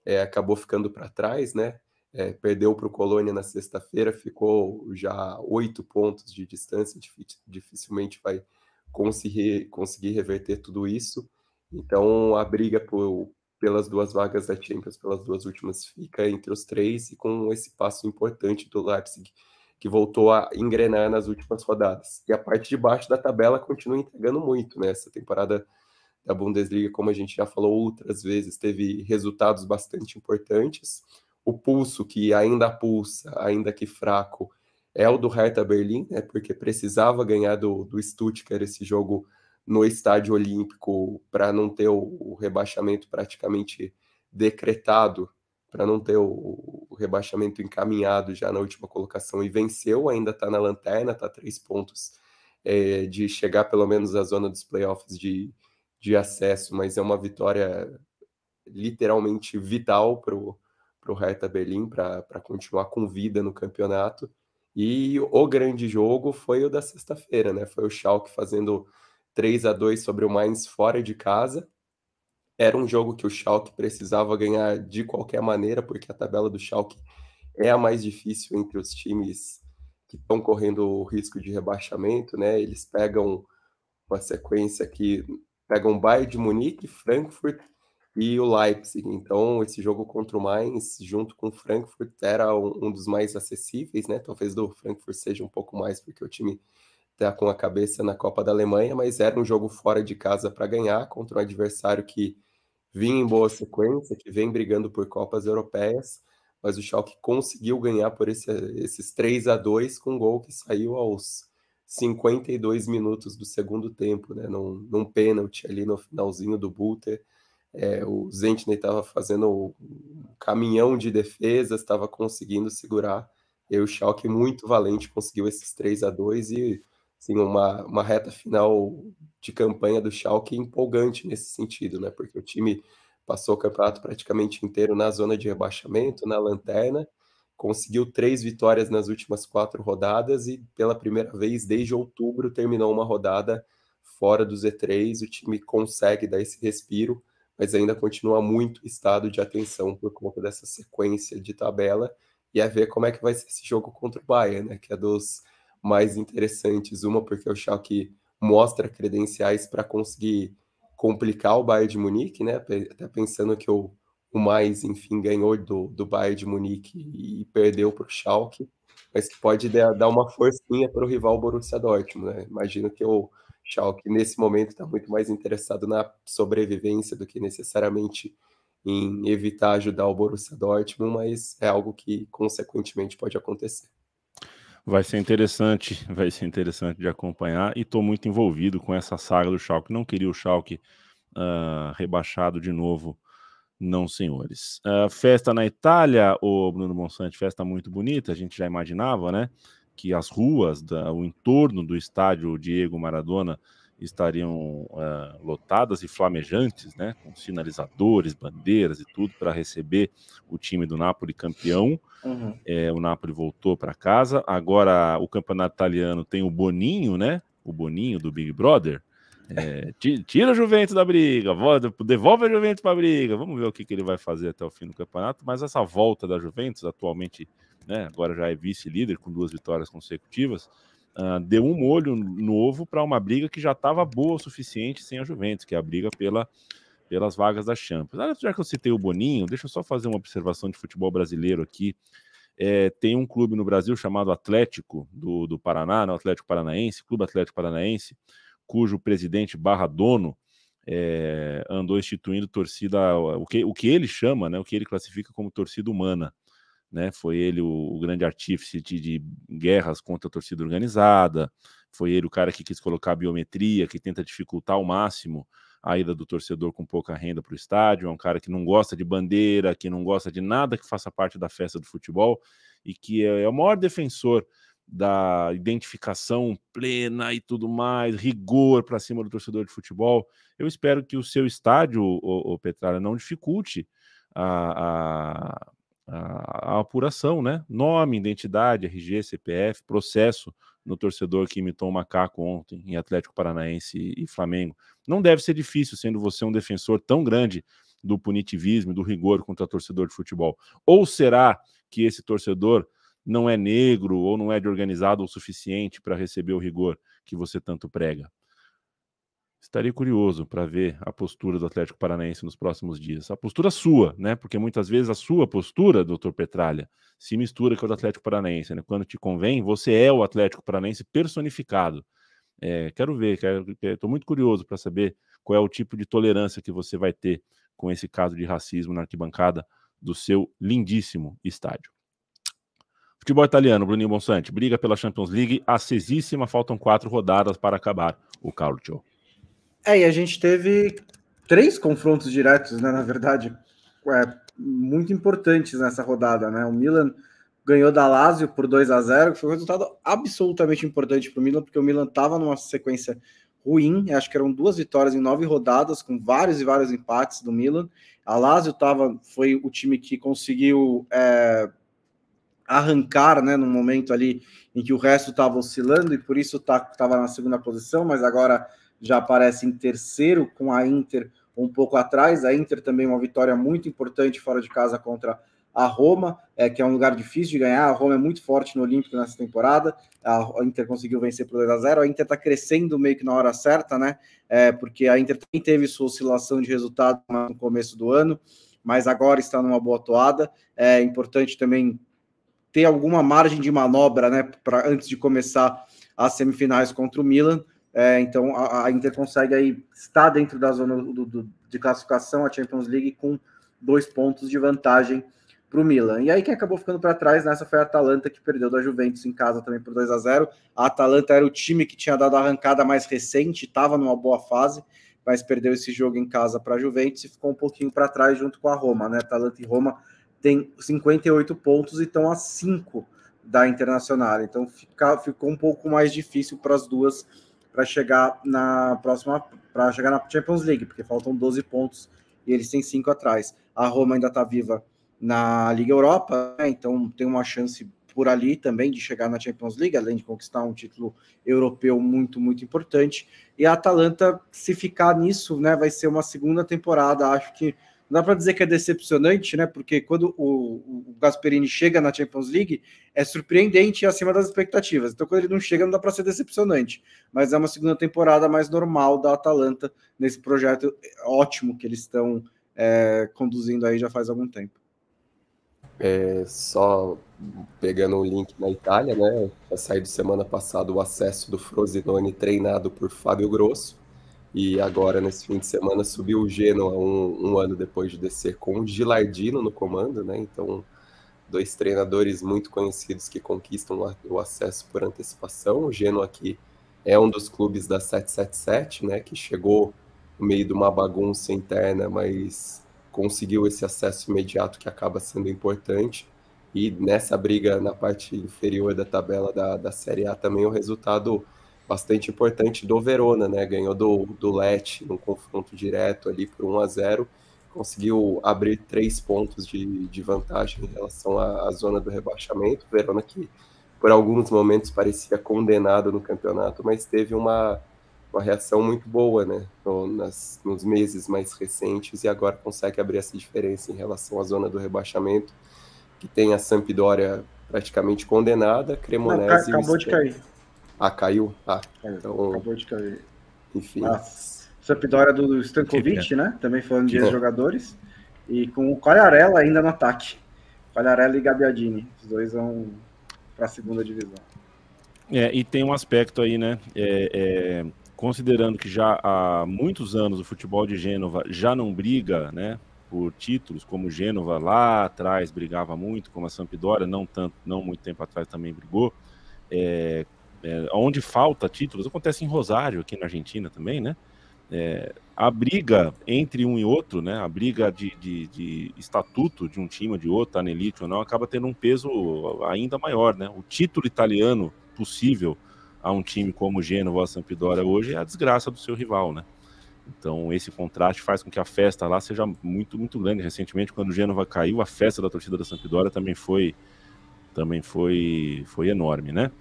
Speaker 2: é, acabou ficando para trás, né? É, perdeu para o Colônia na sexta-feira, ficou já oito pontos de distância, dificilmente vai conseguir, conseguir reverter tudo isso. Então a briga por, pelas duas vagas da Champions, pelas duas últimas, fica entre os três, e com esse passo importante do Leipzig, que voltou a engrenar nas últimas rodadas. E a parte de baixo da tabela continua entregando muito, né? Temporada da Bundesliga, como a gente já falou outras vezes, teve resultados bastante importantes. O pulso, que ainda pulsa, ainda que fraco, é o do Hertha Berlim, né? Porque precisava ganhar do, do Stuttgart esse jogo no estádio olímpico para não ter o, o, rebaixamento praticamente decretado, para não ter o, o, rebaixamento encaminhado já na última colocação e venceu, ainda está na lanterna, está três pontos é, de chegar pelo menos à zona dos playoffs de, de acesso, mas é uma vitória literalmente vital para o Hertha Berlim para continuar com vida no campeonato. E o grande jogo foi o da sexta-feira, né? Foi o Schalke fazendo 3 a 2 sobre o Mainz fora de casa. Era um jogo que o Schalke precisava ganhar de qualquer maneira, porque a tabela do Schalke é a mais difícil entre os times que estão correndo o risco de rebaixamento, né? Eles pegam uma sequência que pegam Bayern de Munique, Frankfurt e o Leipzig. Então, esse jogo contra o Mainz, junto com o Frankfurt, era um, um dos mais acessíveis, né? Talvez do Frankfurt seja um pouco mais, porque o time tá com a cabeça na Copa da Alemanha, mas era um jogo fora de casa para ganhar contra um adversário que vinha em boa sequência, que vem brigando por Copas Europeias, mas o Schalke conseguiu ganhar por esse, esses 3 a 2 com um gol que saiu aos 52 minutos do segundo tempo, né, num, num pênalti ali no finalzinho do Buter. É, o Zentner estava fazendo um caminhão de defesas, estava conseguindo segurar. E o Schalke muito valente conseguiu esses 3 a 2 e assim, uma, uma reta final de campanha do Schalke empolgante nesse sentido, né? Porque o time passou o campeonato praticamente inteiro na zona de rebaixamento, na lanterna, conseguiu três vitórias nas últimas quatro rodadas e pela primeira vez desde outubro terminou uma rodada fora do Z3. O time consegue dar esse respiro, mas ainda continua muito estado de atenção por conta dessa sequência de tabela e é ver como é que vai ser esse jogo contra o Bayern, né? Que é dos mais interessantes. Uma porque o Schalke mostra credenciais para conseguir complicar o Bayern de Munique, né? Até pensando que o, o mais, enfim, ganhou do, do Bayern de Munique e perdeu para o Schalke, mas que pode dar uma forcinha para o rival Borussia Dortmund, né? Imagino que o Schalke nesse momento está muito mais interessado na sobrevivência do que necessariamente em evitar ajudar o Borussia Dortmund, mas é algo que consequentemente pode acontecer.
Speaker 1: Vai ser interessante, vai ser interessante de acompanhar e estou muito envolvido com essa saga do Schalke. Não queria o Schalke uh, rebaixado de novo, não, senhores. Uh, festa na Itália, o Bruno Monsanto, festa muito bonita. A gente já imaginava, né, que as ruas, da, o entorno do estádio Diego Maradona estariam uh, lotadas e flamejantes, né, com sinalizadores, bandeiras e tudo para receber o time do Napoli campeão. Uhum. É, o Napoli voltou para casa. Agora o campeonato italiano tem o Boninho, né? O Boninho do Big Brother. É, tira a Juventus da briga, devolve a Juventus para a briga. Vamos ver o que, que ele vai fazer até o fim do campeonato. Mas essa volta da Juventus, atualmente, né, agora já é vice-líder com duas vitórias consecutivas. Uh, deu um molho novo para uma briga que já estava boa o suficiente sem a Juventus, que é a briga pela, pelas vagas da Champions. Ah, já que eu citei o Boninho, deixa eu só fazer uma observação de futebol brasileiro aqui. É, tem um clube no Brasil chamado Atlético do, do Paraná, né, Atlético Paranaense, Clube Atlético Paranaense, cujo presidente barra dono é, andou instituindo torcida, o que, o que ele chama, né, o que ele classifica como torcida humana né? Foi ele o, o grande artífice de, de, guerras contra a torcida organizada, foi ele o cara que quis colocar a biometria, que tenta dificultar ao máximo a ida do torcedor com pouca renda para o estádio, é um cara que não gosta de bandeira, que não gosta de nada que faça parte da festa do futebol e que é, é o maior defensor da identificação plena e tudo mais, rigor para cima do torcedor de futebol. Eu espero que o seu estádio, o, o Petralha, não dificulte a, a, a, a, apuração, né? Nome, identidade, RG, CPF, processo no torcedor que imitou o macaco ontem em Atlético Paranaense e Flamengo. Não deve ser difícil, sendo você um defensor tão grande do punitivismo, do rigor contra torcedor de futebol. Ou será que esse torcedor não é negro ou não é de organizado o suficiente para receber o rigor que você tanto prega? Estaria curioso para ver a postura do Atlético Paranaense nos próximos dias. A postura sua, né? Porque muitas vezes a sua postura, doutor Petralha, se mistura com a do Atlético Paranaense. Né? Quando te convém, você é o Atlético Paranaense personificado. É, quero ver, estou muito curioso para saber qual é o tipo de tolerância que você vai ter com esse caso de racismo na arquibancada do seu lindíssimo estádio. Futebol italiano, Bruninho Bonsante, briga pela Champions League, acesíssima, faltam quatro rodadas para acabar o Calcio.
Speaker 3: É, e a gente teve três confrontos diretos, né, na verdade, é, muito importantes nessa rodada, né? O Milan ganhou da Lazio por 2 a 0 que foi um resultado absolutamente importante para o Milan, porque o Milan estava numa sequência ruim, acho que eram duas vitórias em nove rodadas, com vários e vários empates do Milan. A Lazio tava, foi o time que conseguiu é, arrancar, né, no momento ali em que o resto estava oscilando e por isso estava tá, na segunda posição, mas agora já aparece em terceiro com a Inter um pouco atrás. A Inter também uma vitória muito importante fora de casa contra a Roma, é, que é um lugar difícil de ganhar. A Roma é muito forte no Olímpico nessa temporada. A Inter conseguiu vencer por 2 a 0 A Inter está crescendo meio que na hora certa, né? É, porque a Inter também teve sua oscilação de resultado no começo do ano, mas agora está numa boa toada. É importante também ter alguma margem de manobra, né, para antes de começar as semifinais contra o Milan. É, então a, a, Inter consegue aí estar dentro da zona do, do, de classificação a Champions League com dois pontos de vantagem para o Milan. E aí quem acabou ficando para trás nessa foi a Atalanta, que perdeu da Juventus em casa também por 2 a 0 A Atalanta era o time que tinha dado a arrancada mais recente, estava numa boa fase, mas perdeu esse jogo em casa para a Juventus e ficou um pouquinho para trás junto com a Roma. Né? Atalanta e Roma tem 58 pontos e estão a 5 da Internacional. Então fica, ficou um pouco mais difícil para as duas para chegar na próxima, para chegar na Champions League, porque faltam 12 pontos e eles têm 5 atrás. A Roma ainda está viva na Liga Europa, né? então tem uma chance por ali também de chegar na Champions League, além de conquistar um título europeu muito, muito importante. E a Atalanta, se ficar nisso, né, vai ser uma segunda temporada, acho que não dá para dizer que é decepcionante, né? Porque quando o, o Gasperini chega na Champions League, é surpreendente e acima das expectativas. Então, quando ele não chega, não dá para ser decepcionante. Mas é uma segunda temporada mais normal da Atalanta nesse projeto ótimo que eles estão é, conduzindo aí já faz algum tempo.
Speaker 2: É, só pegando o link na Itália, né? Já saiu semana passada o acesso do Frosinone treinado por Fábio Grosso e agora, nesse fim de semana, subiu o Genoa um, um ano depois de descer com o Gilardino no comando, né? Então, dois treinadores muito conhecidos que conquistam o acesso por antecipação. O Genoa aqui é um dos clubes da 777, né? Que chegou no meio de uma bagunça interna, mas conseguiu esse acesso imediato que acaba sendo importante. E nessa briga na parte inferior da tabela da, da Série A também o resultado bastante importante do Verona, né? Ganhou do, do Lecce num confronto direto ali por 1 a 0 conseguiu abrir três pontos de, de vantagem em relação à, à zona do rebaixamento. O Verona que por alguns momentos parecia condenado no campeonato, mas teve uma, uma reação muito boa, né? No, nas, nos meses mais recentes e agora consegue abrir essa diferença em relação à zona do rebaixamento, que tem a Sampdoria praticamente condenada, Cremonese...
Speaker 3: Acabou de cair.
Speaker 2: Ah, caiu? Ah,
Speaker 3: então... Acabou de cair.
Speaker 2: Enfim.
Speaker 3: A Sampdoria do Stankovic, né? Também falando de jogadores. E com o Quagliarella ainda no ataque. Quagliarella e Gabiadini. Os dois vão para a segunda divisão.
Speaker 1: É, e tem um aspecto aí, né? É, é, considerando que já há muitos anos o futebol de Gênova já não briga, né? Por títulos, como o Gênova lá atrás brigava muito, como a Sampdoria, não tanto, não muito tempo atrás também brigou. É, é, onde falta títulos, acontece em Rosário, aqui na Argentina também, né? é, a briga entre um e outro, né, a briga de, de, de estatuto de um time ou de outro, tá elite ou não, acaba tendo um peso ainda maior. Né? O título italiano possível a um time como o Genoa ou Sampdoria hoje é a desgraça do seu rival. Né? Então, esse contraste faz com que a festa lá seja muito, muito grande. Recentemente, quando o Genova caiu, a festa da torcida da Sampdoria também foi, também foi, foi enorme, né?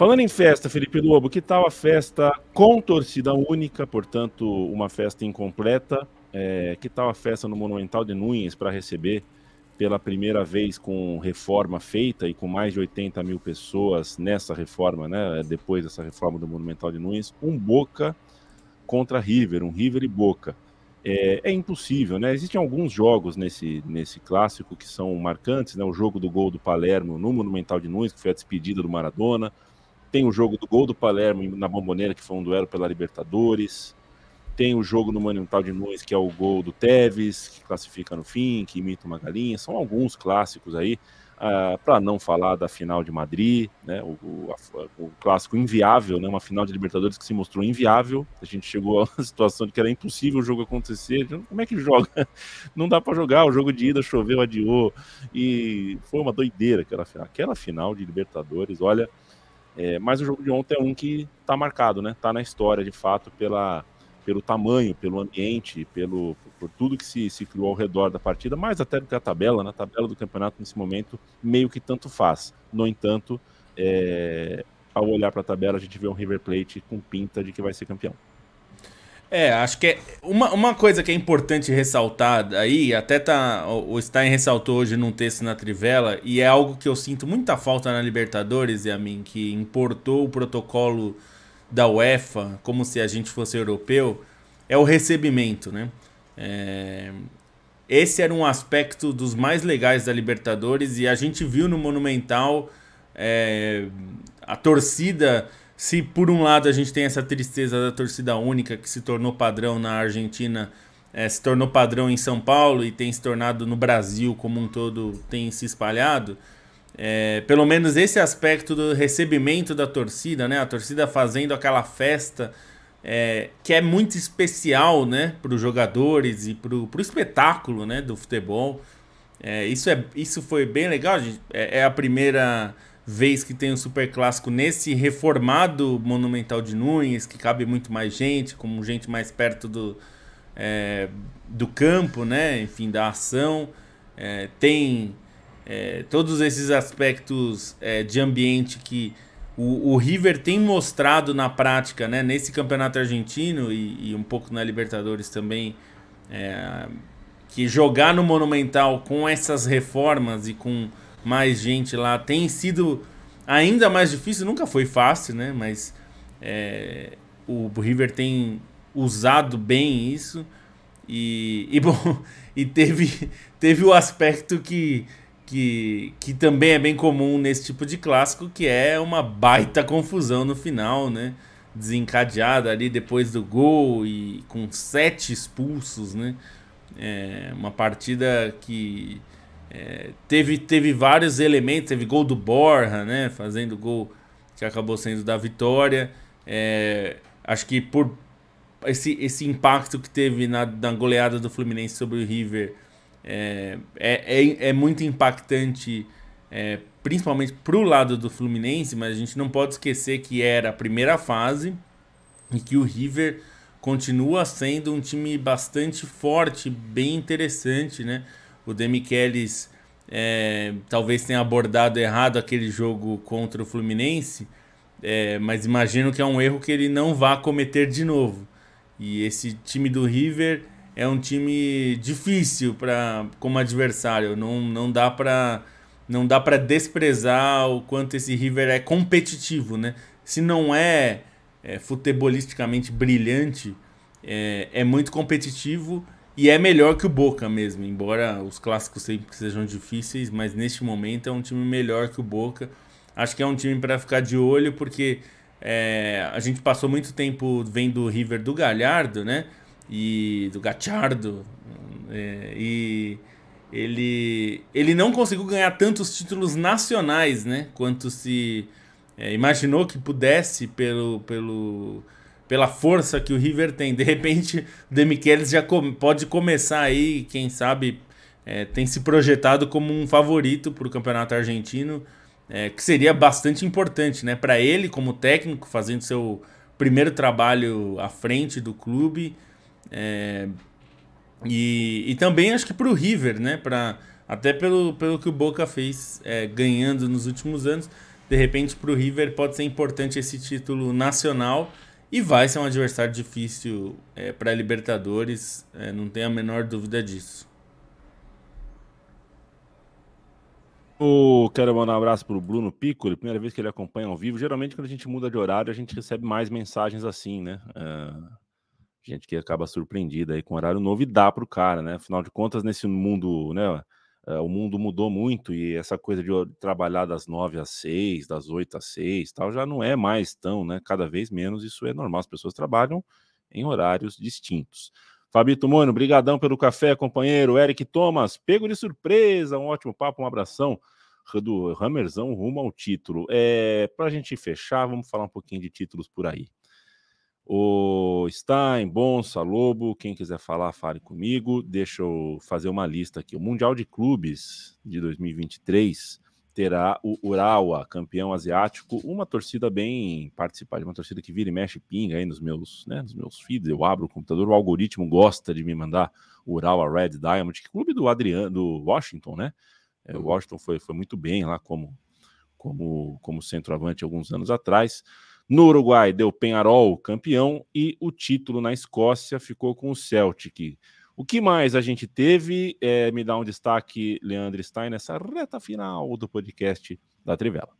Speaker 1: Falando em festa, Felipe Lobo, que tal a festa com torcida única, portanto, uma festa incompleta? É, que tal a festa no Monumental de Nunes para receber pela primeira vez com reforma feita e com mais de 80 mil pessoas nessa reforma, né? Depois dessa reforma do Monumental de Nunes, um Boca contra River, um River e Boca. É, é, impossível, né? Existem alguns jogos nesse, nesse clássico que são marcantes, né? O jogo do gol do Palermo no Monumental de Nunes, que foi a despedida do Maradona. Tem o jogo do gol do Palermo na Bomboneira, que foi um duelo pela Libertadores. Tem o jogo no Monumental de Nunes, que é o gol do Tevez, que classifica no fim, que imita uma galinha. São alguns clássicos aí. Uh, ah, para não falar da final de Madrid, né, o, o, a, o, clássico inviável, né, uma final de Libertadores que se mostrou inviável. A gente chegou uma situação de que era impossível o jogo acontecer. Como é que joga? Não dá para jogar. O jogo de ida choveu, adiou e foi uma doideira aquela final. Aquela final de Libertadores, olha. É, mas o jogo de ontem é um que está marcado, né? Está na história, de fato, pela pelo tamanho, pelo ambiente, pelo, por tudo que se, se criou ao redor da partida, mais até do que a tabela, na né? tabela do campeonato nesse momento, meio que tanto faz. No entanto, é, ao olhar para a tabela, a gente vê um River Plate com pinta de que vai ser campeão.
Speaker 4: É, acho que é uma, uma coisa que é importante ressaltar aí, até tá o Stein ressaltou hoje num texto na Trivela, e é algo que eu sinto muita falta na Libertadores, e a mim, que importou o protocolo da UEFA, como se a gente fosse europeu, é o recebimento, né? É... Esse era um aspecto dos mais legais da Libertadores e a gente viu no Monumental é... a torcida. Se por um lado a gente tem essa tristeza da torcida única que se tornou padrão na Argentina, é, se tornou padrão em São Paulo e tem se tornado no Brasil como um todo, tem se espalhado. É, pelo menos esse aspecto do recebimento da torcida, né? A torcida fazendo aquela festa é, que é muito especial, né? Para os jogadores e para o espetáculo, né? Do futebol. Isso, é, isso foi bem legal. Gente. É, é a primeira vez que tem um super clássico nesse reformado Monumental de Nunes, que cabe muito mais gente, como gente mais perto do, é, do campo, né? Enfim, da ação. É, tem é, todos esses aspectos é, de ambiente que o, o, River tem mostrado na prática, né, nesse campeonato argentino e, e um pouco na Libertadores também, é, que jogar no Monumental com essas reformas e com mais gente lá tem sido ainda mais difícil. Nunca foi fácil, né? Mas é, o River tem usado bem isso. E, e bom, e teve, teve o aspecto que que, que também é bem comum nesse tipo de clássico, que é uma baita confusão no final, né? Desencadeada ali depois do gol e com sete expulsos, né? É uma partida que é, teve, teve vários elementos, teve gol do Borja, né? Fazendo gol que acabou sendo da vitória. É, acho que por esse, esse impacto que teve na, na goleada do Fluminense sobre o River é, é, é, é muito impactante, é, principalmente para o lado do Fluminense, mas a gente não pode esquecer que era a primeira fase e que o River continua sendo um time bastante forte, bem interessante, né? O Demichelis é, talvez tenha abordado errado aquele jogo contra o Fluminense, é, mas imagino que é um erro que ele não vá cometer de novo. E esse time do River é um time difícil para como adversário. Não, não dá para não dá para desprezar o quanto esse River é competitivo, né? Se não é, é futebolisticamente brilhante, é, é, muito competitivo e é melhor que o Boca mesmo. Embora os clássicos sempre sejam difíceis, mas neste momento é um time melhor que o Boca. Acho que é um time para ficar de olho porque é, a gente passou muito tempo vendo o River do Galhardo, né? e do Gachardo. É, e ele, ele não conseguiu ganhar tantos títulos nacionais, né? Quanto se é, imaginou que pudesse pelo, pelo, pela força que o River tem. De repente, o Demichelis já pode começar aí, quem sabe, é, tem se projetado como um favorito para o campeonato argentino, é, que seria bastante importante, né? Para ele, como técnico, fazendo seu primeiro trabalho à frente do clube. É, e, e também acho que para o River, né? Pra, até pelo, pelo que o Boca fez é, ganhando nos últimos anos. De repente, para o River pode ser importante esse título nacional e vai ser um adversário difícil é, para Libertadores, é, não tenho a menor dúvida disso.
Speaker 1: Oh, quero mandar um abraço para o Bruno Piccoli, primeira vez que ele acompanha ao vivo. Geralmente, quando a gente muda de horário, a gente recebe mais mensagens assim, né? Uh, gente que acaba surpreendida aí com horário novo e dá para o cara, né? Afinal de contas, nesse mundo, né? Uh, o mundo mudou muito e essa coisa de trabalhar das nove às seis, das oito às seis, tal, já não é mais tão, né? Cada vez menos isso é normal. As pessoas trabalham em horários distintos. Fabito Mono, brigadão pelo café, companheiro. Eric Thomas, pego de surpresa, um ótimo papo, um abração do Hammerzão rumo ao título. É, Para a gente fechar, vamos falar um pouquinho de títulos por aí. O Stein, Bonsa, Lobo, quem quiser falar, fale comigo. Deixa eu fazer uma lista aqui. O Mundial de Clubes de 2023 terá o Urawa, campeão asiático, uma torcida bem participativa, uma torcida que vira e mexe pinga aí nos meus, né, nos meus feeds. Eu abro o computador, o algoritmo gosta de me mandar o Urawa Red Diamond, que clube do Adriano, do Washington, né? É, o Washington foi, foi muito bem lá como, como, como centroavante alguns anos atrás. No Uruguai, deu Penharol campeão e o título na Escócia ficou com o Celtic. O que mais a gente teve? É, me dá um destaque, Leandro Stein, nessa reta final do podcast da Trivela.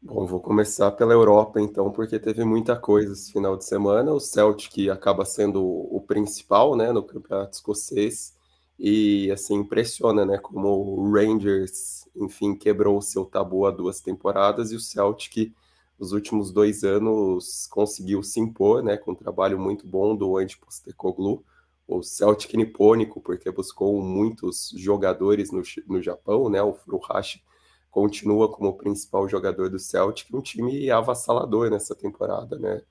Speaker 2: Bom, vou começar pela Europa, então, porque teve muita coisa esse final de semana. O Celtic acaba sendo o principal né, no campeonato escocês. E, assim, impressiona, né, como o Rangers, enfim, quebrou o seu tabu há duas temporadas e o Celtic nos últimos dois anos conseguiu se impor, né, com um trabalho muito bom do Andy Postecoglou, o Celtic nipônico, porque buscou muitos jogadores no, no Japão, né, o Furuhashi continua como o principal jogador do Celtic, um time avassalador nessa temporada, né,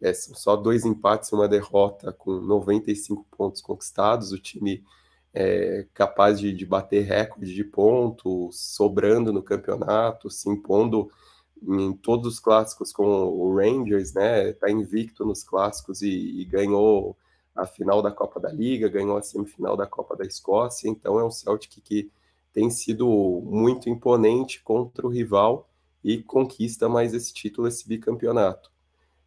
Speaker 2: é, são só dois empates e uma derrota com 95 pontos conquistados, o time é capaz de, de bater recorde de pontos, sobrando no campeonato, se impondo em todos os clássicos com o Rangers, né? Tá invicto nos clássicos e, e, ganhou a final da Copa da Liga, ganhou a semifinal da Copa da Escócia. Então é um Celtic que tem sido muito imponente contra o rival e conquista mais esse título, esse bicampeonato.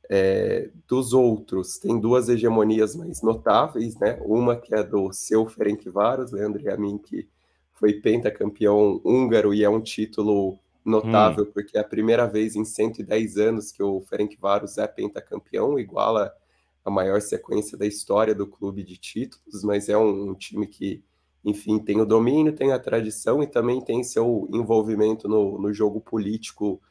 Speaker 2: É, dos outros, tem duas hegemonias mais notáveis, né? Uma que é do seu Ferencváros, Leandro Yamin, que foi pentacampeão húngaro e é um título notável, hum. porque é a primeira vez em 110 anos que o Ferencváros é pentacampeão, iguala a maior sequência da história do clube de títulos, mas é um, um time que, enfim, tem o domínio, tem a tradição e também tem seu envolvimento no, no jogo político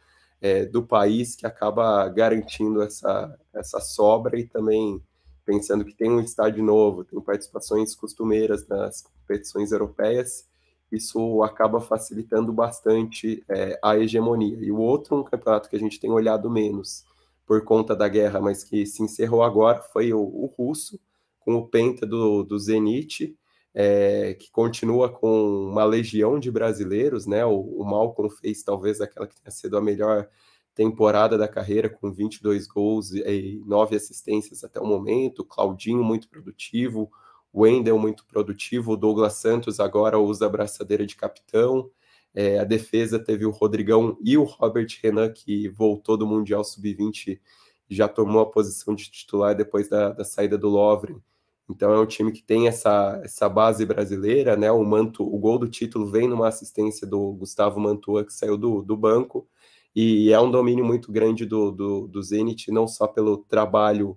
Speaker 2: é, do país, que acaba garantindo essa, essa sobra e também pensando que tem um estádio novo, tem participações costumeiras nas competições europeias, isso acaba facilitando bastante é, a hegemonia. E o outro, um campeonato que a gente tem olhado menos por conta da guerra, mas que se encerrou agora, foi o, o russo, com o Penta do, do Zenit, é, que continua com uma legião de brasileiros, né? O, o Malcolm fez talvez aquela que tenha sido a melhor temporada da carreira, com 22 gols e 9 assistências até o momento, Claudinho muito produtivo, Wendel muito produtivo, o Douglas Santos agora usa a braçadeira de capitão, é, a defesa teve o Rodrigão e o Robert Renan, que voltou do Mundial Sub-20 já tomou a posição de titular depois da, da saída do Lovren. Então é um time que tem essa, essa base brasileira, né? O Manto, o gol do título vem numa assistência do Gustavo Mantua, que saiu do, do banco, e é um domínio muito grande do, do, do Zenit, não só pelo trabalho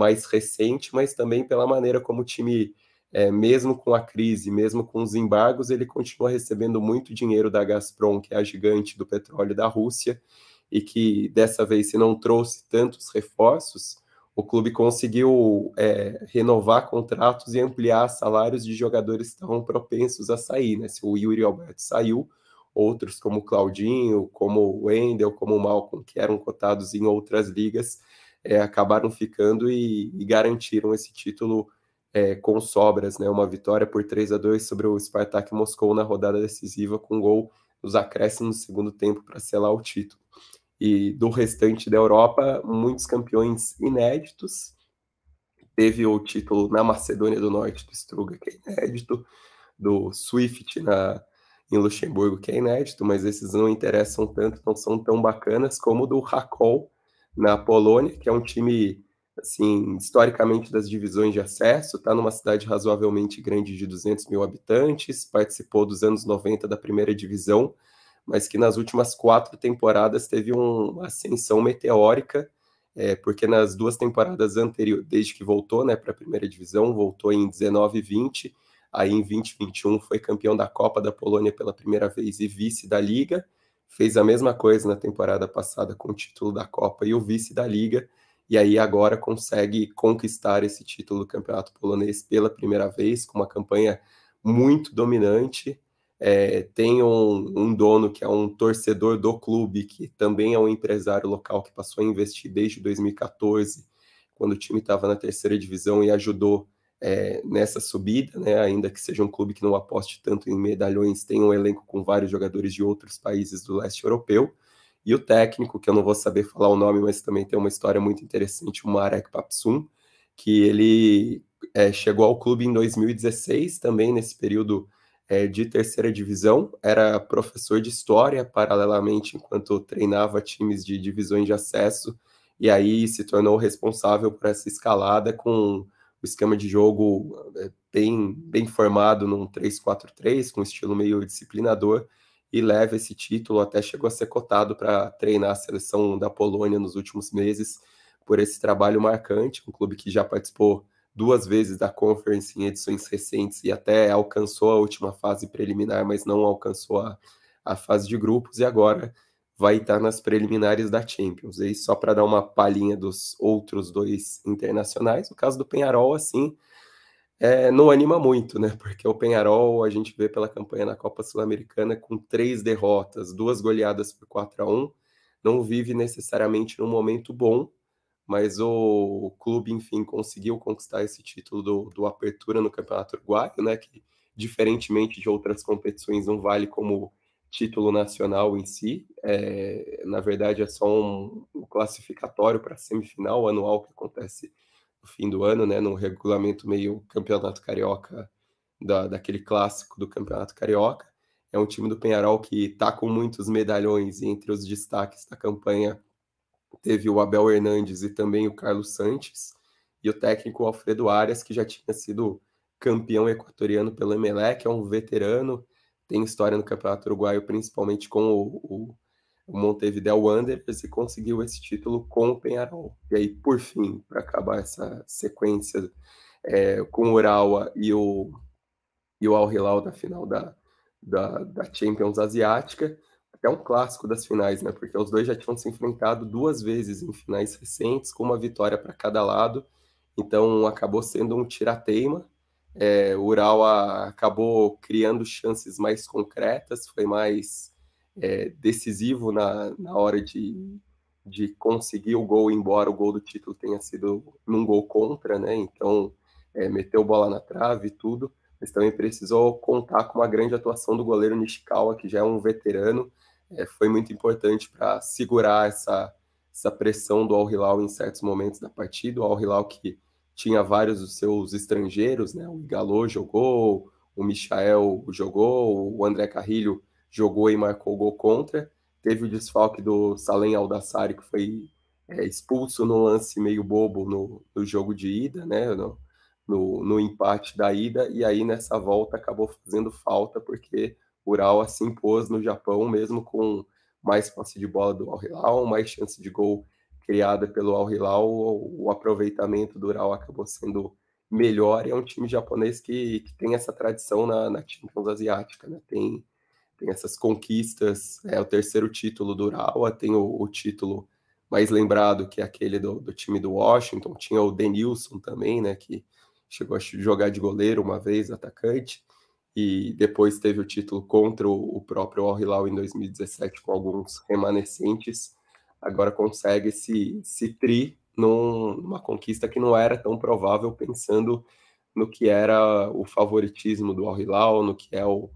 Speaker 2: mais recente, mas também pela maneira como o time, é, mesmo com a crise, mesmo com os embargos, ele continua recebendo muito dinheiro da Gazprom, que é a gigante do petróleo da Rússia, e que dessa vez, se não trouxe tantos reforços, o clube conseguiu é, renovar contratos e ampliar salários de jogadores que estavam propensos a sair. Né? Se o Yuri Alberto saiu, outros como Claudinho, como o Wendel, como o Malcolm, que eram cotados em outras ligas, é, acabaram ficando e, e, garantiram esse título é, com sobras, né? Uma vitória por 3 a 2 sobre o Spartak Moscou na rodada decisiva, com gol nos acréscimos do segundo tempo para selar o título. E do restante da Europa, muitos campeões inéditos. Teve o título na Macedônia do Norte do Struga, que é inédito, do Swift na, em Luxemburgo, que é inédito, mas esses não interessam tanto, não são tão bacanas como o do Rakol na Polônia, que é um time assim, historicamente das divisões de acesso, está numa cidade razoavelmente grande de 200 mil habitantes, participou dos anos 90 da primeira divisão, mas que nas últimas quatro temporadas teve uma ascensão meteórica, é, porque nas duas temporadas anteriores, desde que voltou né, para a primeira divisão, voltou em 19 e 20, aí em 2021 foi campeão da Copa da Polônia pela primeira vez e vice da Liga, fez a mesma coisa na temporada passada com o título da Copa e o vice da Liga, e aí agora consegue conquistar esse título do Campeonato Polonês pela primeira vez, com uma campanha muito dominante. É, tem um, um, dono que é um torcedor do clube, que também é um empresário local que passou a investir desde 2014, quando o time estava na terceira divisão e ajudou é, nessa subida, né? ainda que seja um clube que não aposte tanto em medalhões, tem um elenco com vários jogadores de outros países do leste europeu. E o técnico, que eu não vou saber falar o nome, mas também tem uma história muito interessante, o Marek Papsum, que ele é, chegou ao clube em 2016, também nesse período é, de terceira divisão, era professor de história, paralelamente, enquanto treinava times de divisões de acesso, e aí se tornou responsável por essa escalada com o esquema de jogo é, bem, bem formado num 3-4-3, com estilo meio disciplinador, e leva esse título, até chegou a ser cotado para treinar a seleção da Polônia nos últimos meses por esse trabalho marcante, um clube que já participou duas vezes da Conference em edições recentes e até alcançou a última fase preliminar, mas não alcançou a, a fase de grupos e agora vai estar nas preliminares da Champions. E só para dar uma palhinha dos outros dois internacionais, o caso do Penharol, assim, é, não anima muito, né? Porque o Penharol, a gente vê pela campanha na Copa Sul-Americana com três derrotas, duas goleadas por 4 a 1 não vive necessariamente num momento bom, mas o clube, enfim, conseguiu conquistar esse título do, do Apertura no Campeonato Uruguaio, né? Que, diferentemente de outras competições, não vale como título nacional em si. É, na verdade, é só um, um classificatório para a semifinal anual que acontece no fim do ano, né, num regulamento meio campeonato carioca, da, daquele clássico do campeonato carioca. É um time do Penharol que está com muitos medalhões e entre os destaques da campanha teve o Abel Hernandes e também o Carlos Sanches, e o técnico Alfredo Arias, que já tinha sido campeão equatoriano pelo Emelec, é um veterano, tem história no Campeonato Uruguaio, principalmente com o, o Montevideo Wanderers e conseguiu esse título com o Penharol. E aí, por fim, para acabar essa sequência é, com o Urawa e o, e o Al Hilal da final da, da, da Champions Asiática, até um clássico das finais, né? Porque os dois já tinham se enfrentado duas vezes em finais recentes, com uma vitória para cada lado. Então acabou sendo um tirateima. É, o Urawa acabou criando chances mais concretas, foi mais é, decisivo na, na hora de, de conseguir o gol, embora o gol do título tenha sido num gol contra, né? Então, é, meteu bola na trave e tudo, mas também precisou contar com uma grande atuação do goleiro Nishikawa, que já é um veterano, é, foi muito importante para segurar essa, essa pressão do Al Hilal em certos momentos da partida. O Al Hilal que tinha vários dos seus estrangeiros, né? O Galo jogou, o Michael jogou, o André Carrilho jogou e marcou gol contra. Teve o desfalque do Salem Aldassari, que foi é, expulso no lance meio bobo no, no jogo de ida, né? No, no, no, empate da ida, e aí nessa volta acabou fazendo falta, porque o Ural se impôs no Japão, mesmo com mais posse de bola do Al Hilal, mais chance de gol criada pelo Al Hilal, o, o aproveitamento do Ural acabou sendo melhor, e é um time japonês que, que tem essa tradição na, na Champions Asiática, né? Tem tem essas conquistas, é o terceiro título do Urawa, tem o, o título mais lembrado, que é aquele do, do, time do Washington, tinha o Denilson também, né, que chegou a jogar de goleiro uma vez, atacante, e depois teve o título contra o, o próprio Al Hilal em 2017, com alguns remanescentes, agora consegue esse, esse tri num, numa conquista que não era tão provável, pensando no que era o favoritismo do Al Hilal, no que é o,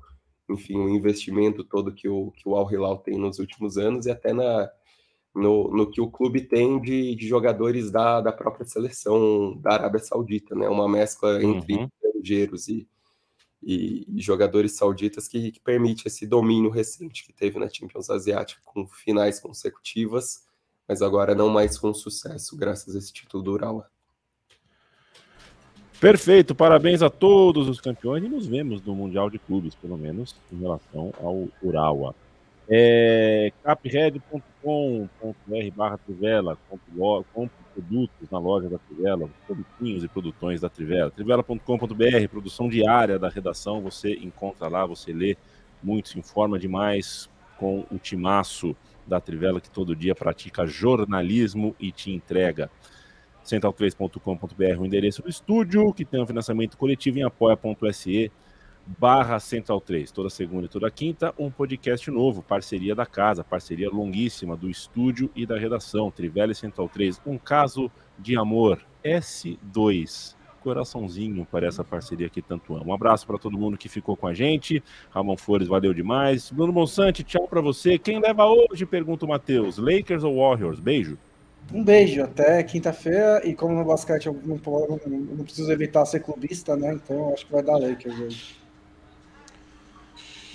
Speaker 2: enfim, o investimento todo que o, que o Al Hilal tem nos últimos anos e até na, no, no que o clube tem de, de jogadores da, da própria seleção da Arábia Saudita, né? Uma mescla entre uhum. estrangeiros e, e, jogadores sauditas que, que permite esse domínio recente que teve na Champions Asiática com finais consecutivas, mas agora não mais com sucesso, graças a esse título do Urawa.
Speaker 1: Perfeito, parabéns a todos os campeões e nos vemos no Mundial de Clubes, pelo menos em relação ao Urawa. É, capred.com.br barra Trivela, compre produtos na loja da Trivela, produtinhos e produtões da Trivela. Trivela.com.br, produção diária da redação, você encontra lá, você lê muito, se informa demais com o timaço da Trivela que todo dia pratica jornalismo e te entrega. Central3.com.br, o endereço do estúdio, que tem um financiamento coletivo em apoia.se barra Central 3, toda segunda e toda quinta, um podcast novo, parceria da casa, parceria longuíssima do estúdio e da redação, Trivela Central 3, um caso de amor, S2, coraçãozinho para essa parceria que tanto amo. Um abraço para todo mundo que ficou com a gente, Ramon Flores, valeu demais, Bruno Monsante, tchau para você, quem leva hoje, pergunta o Matheus, Lakers ou Warriors? Beijo.
Speaker 3: Um beijo, até quinta-feira. E como no basquete eu não, não, preciso evitar ser clubista, né? Então acho que vai dar Lakers hoje.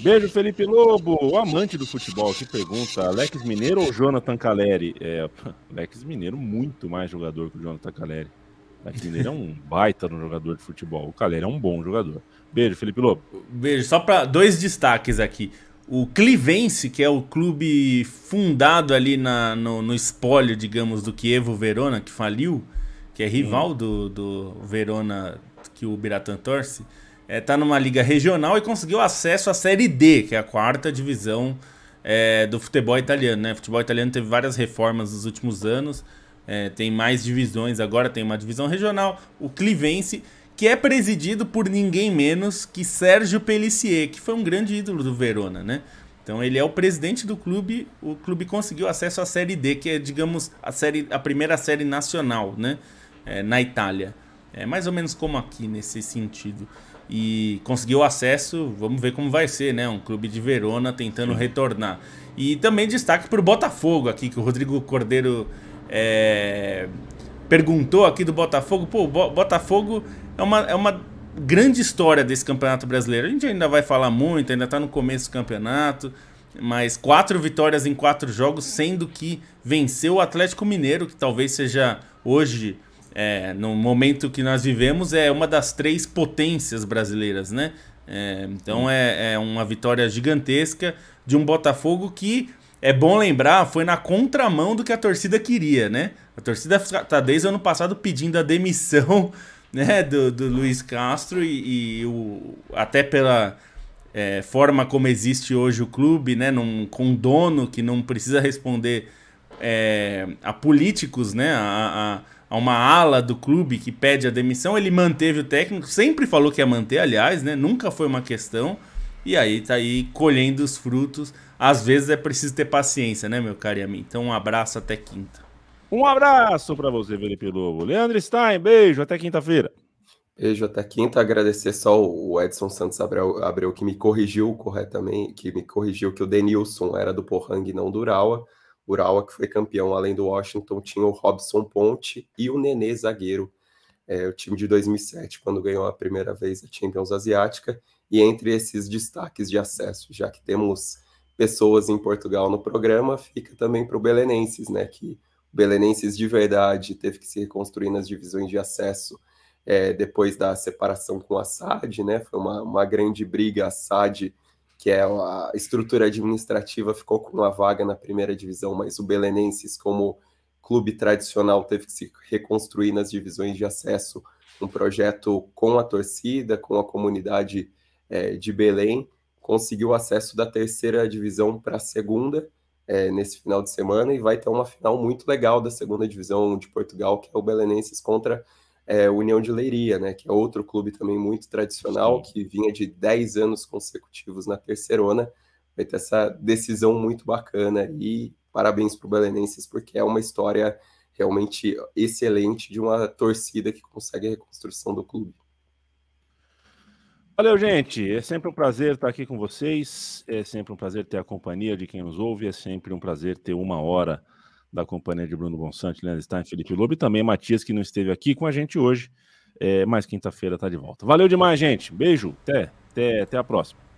Speaker 1: Beijo, Felipe Lobo, o amante do futebol, que pergunta: Alex Mineiro ou Jonathan Caleri? É, Alex Mineiro, muito mais jogador que o Jonathan Caleri. Alex Mineiro é um baita no jogador de futebol. O Caleri é um bom jogador. Beijo, Felipe Lobo.
Speaker 4: Beijo. Só para dois destaques aqui. O Clivense, que é o clube fundado ali na, no, no espólio, digamos, do Chievo Verona, que faliu, que é rival do, do Verona que o Biratan torce, é, tá numa liga regional e conseguiu acesso à Série D, que é a quarta divisão é, do futebol italiano. Né? O futebol italiano teve várias reformas nos últimos anos, é, tem mais divisões, agora tem uma divisão regional. O Clivense que é presidido por ninguém menos que Sérgio Pellissier, que foi um grande ídolo do Verona, né? Então ele é o presidente do clube, o clube conseguiu acesso à Série D, que é, digamos, a, série, a primeira série nacional, né? É, na Itália. É mais ou menos como aqui, nesse sentido. E conseguiu acesso, vamos ver como vai ser, né? Um clube de Verona tentando Sim. retornar. E também destaque para o Botafogo aqui, que o Rodrigo Cordeiro é, perguntou aqui do Botafogo. Pô, o Botafogo é uma, é uma grande história desse campeonato brasileiro. A gente ainda vai falar muito, ainda está no começo do campeonato, mas quatro vitórias em quatro jogos, sendo que venceu o Atlético Mineiro, que talvez seja hoje, é, no momento que nós vivemos, é uma das três potências brasileiras, né? É, então é, é uma vitória gigantesca de um Botafogo que é bom lembrar, foi na contramão do que a torcida queria, né? A torcida está desde o ano passado pedindo a demissão né, do, do Luiz Castro e, e o, até pela é, forma como existe hoje o clube, né, num, com um dono que não precisa responder é, a políticos, né, a, a, a, uma ala do clube que pede a demissão, ele manteve o técnico, sempre falou que ia manter, aliás, né, nunca foi uma questão, e aí tá aí colhendo os frutos. Às vezes é preciso ter paciência, né, meu caro e mim. Então um abraço até quinta.
Speaker 1: Um abraço para você, Felipe Lobo. Leandro Stein, beijo, até quinta-feira.
Speaker 2: Beijo, até quinta. Agradecer só o Edson Santos Abreu, Abreu, que me corrigiu corretamente, que me corrigiu que o Denilson era do Pohang, não do Urawa. Urawa, que foi campeão, além do Washington, tinha o Robson Ponte e o Nenê Zagueiro, é, o time de 2007, quando ganhou a primeira vez a Champions Asiática. E entre esses destaques de acesso, já que temos pessoas em Portugal no programa, fica também para o Belenenses, né, que Belenenses de verdade teve que se reconstruir nas divisões de acesso é, depois da separação com a SAD, né? Foi uma, uma grande briga. A SAD, que é a estrutura administrativa, ficou com uma vaga na primeira divisão, mas o Belenenses, como clube tradicional, teve que se reconstruir nas divisões de acesso. Um projeto com a torcida, com a comunidade é, de Belém, conseguiu acesso da terceira divisão para a segunda é, nesse final de semana e vai ter uma final muito legal da segunda divisão de Portugal, que é o Belenenses contra é, União de Leiria, né, que é outro clube também muito tradicional, Sim. que vinha de 10 anos consecutivos na terceirona. Vai ter essa decisão muito bacana e parabéns para o Belenenses, porque é uma história realmente excelente de uma torcida que consegue a reconstrução do clube.
Speaker 1: Valeu, gente. É sempre um prazer estar aqui com vocês. É sempre um prazer ter a companhia de quem nos ouve. É sempre um prazer ter uma hora da companhia de Bruno Bonsante, Leandro Stein, Felipe Lobo e também Matias, que não esteve aqui com a gente hoje. É, mas quinta-feira está de volta. Valeu demais, gente. Beijo. Até, até, até a próxima.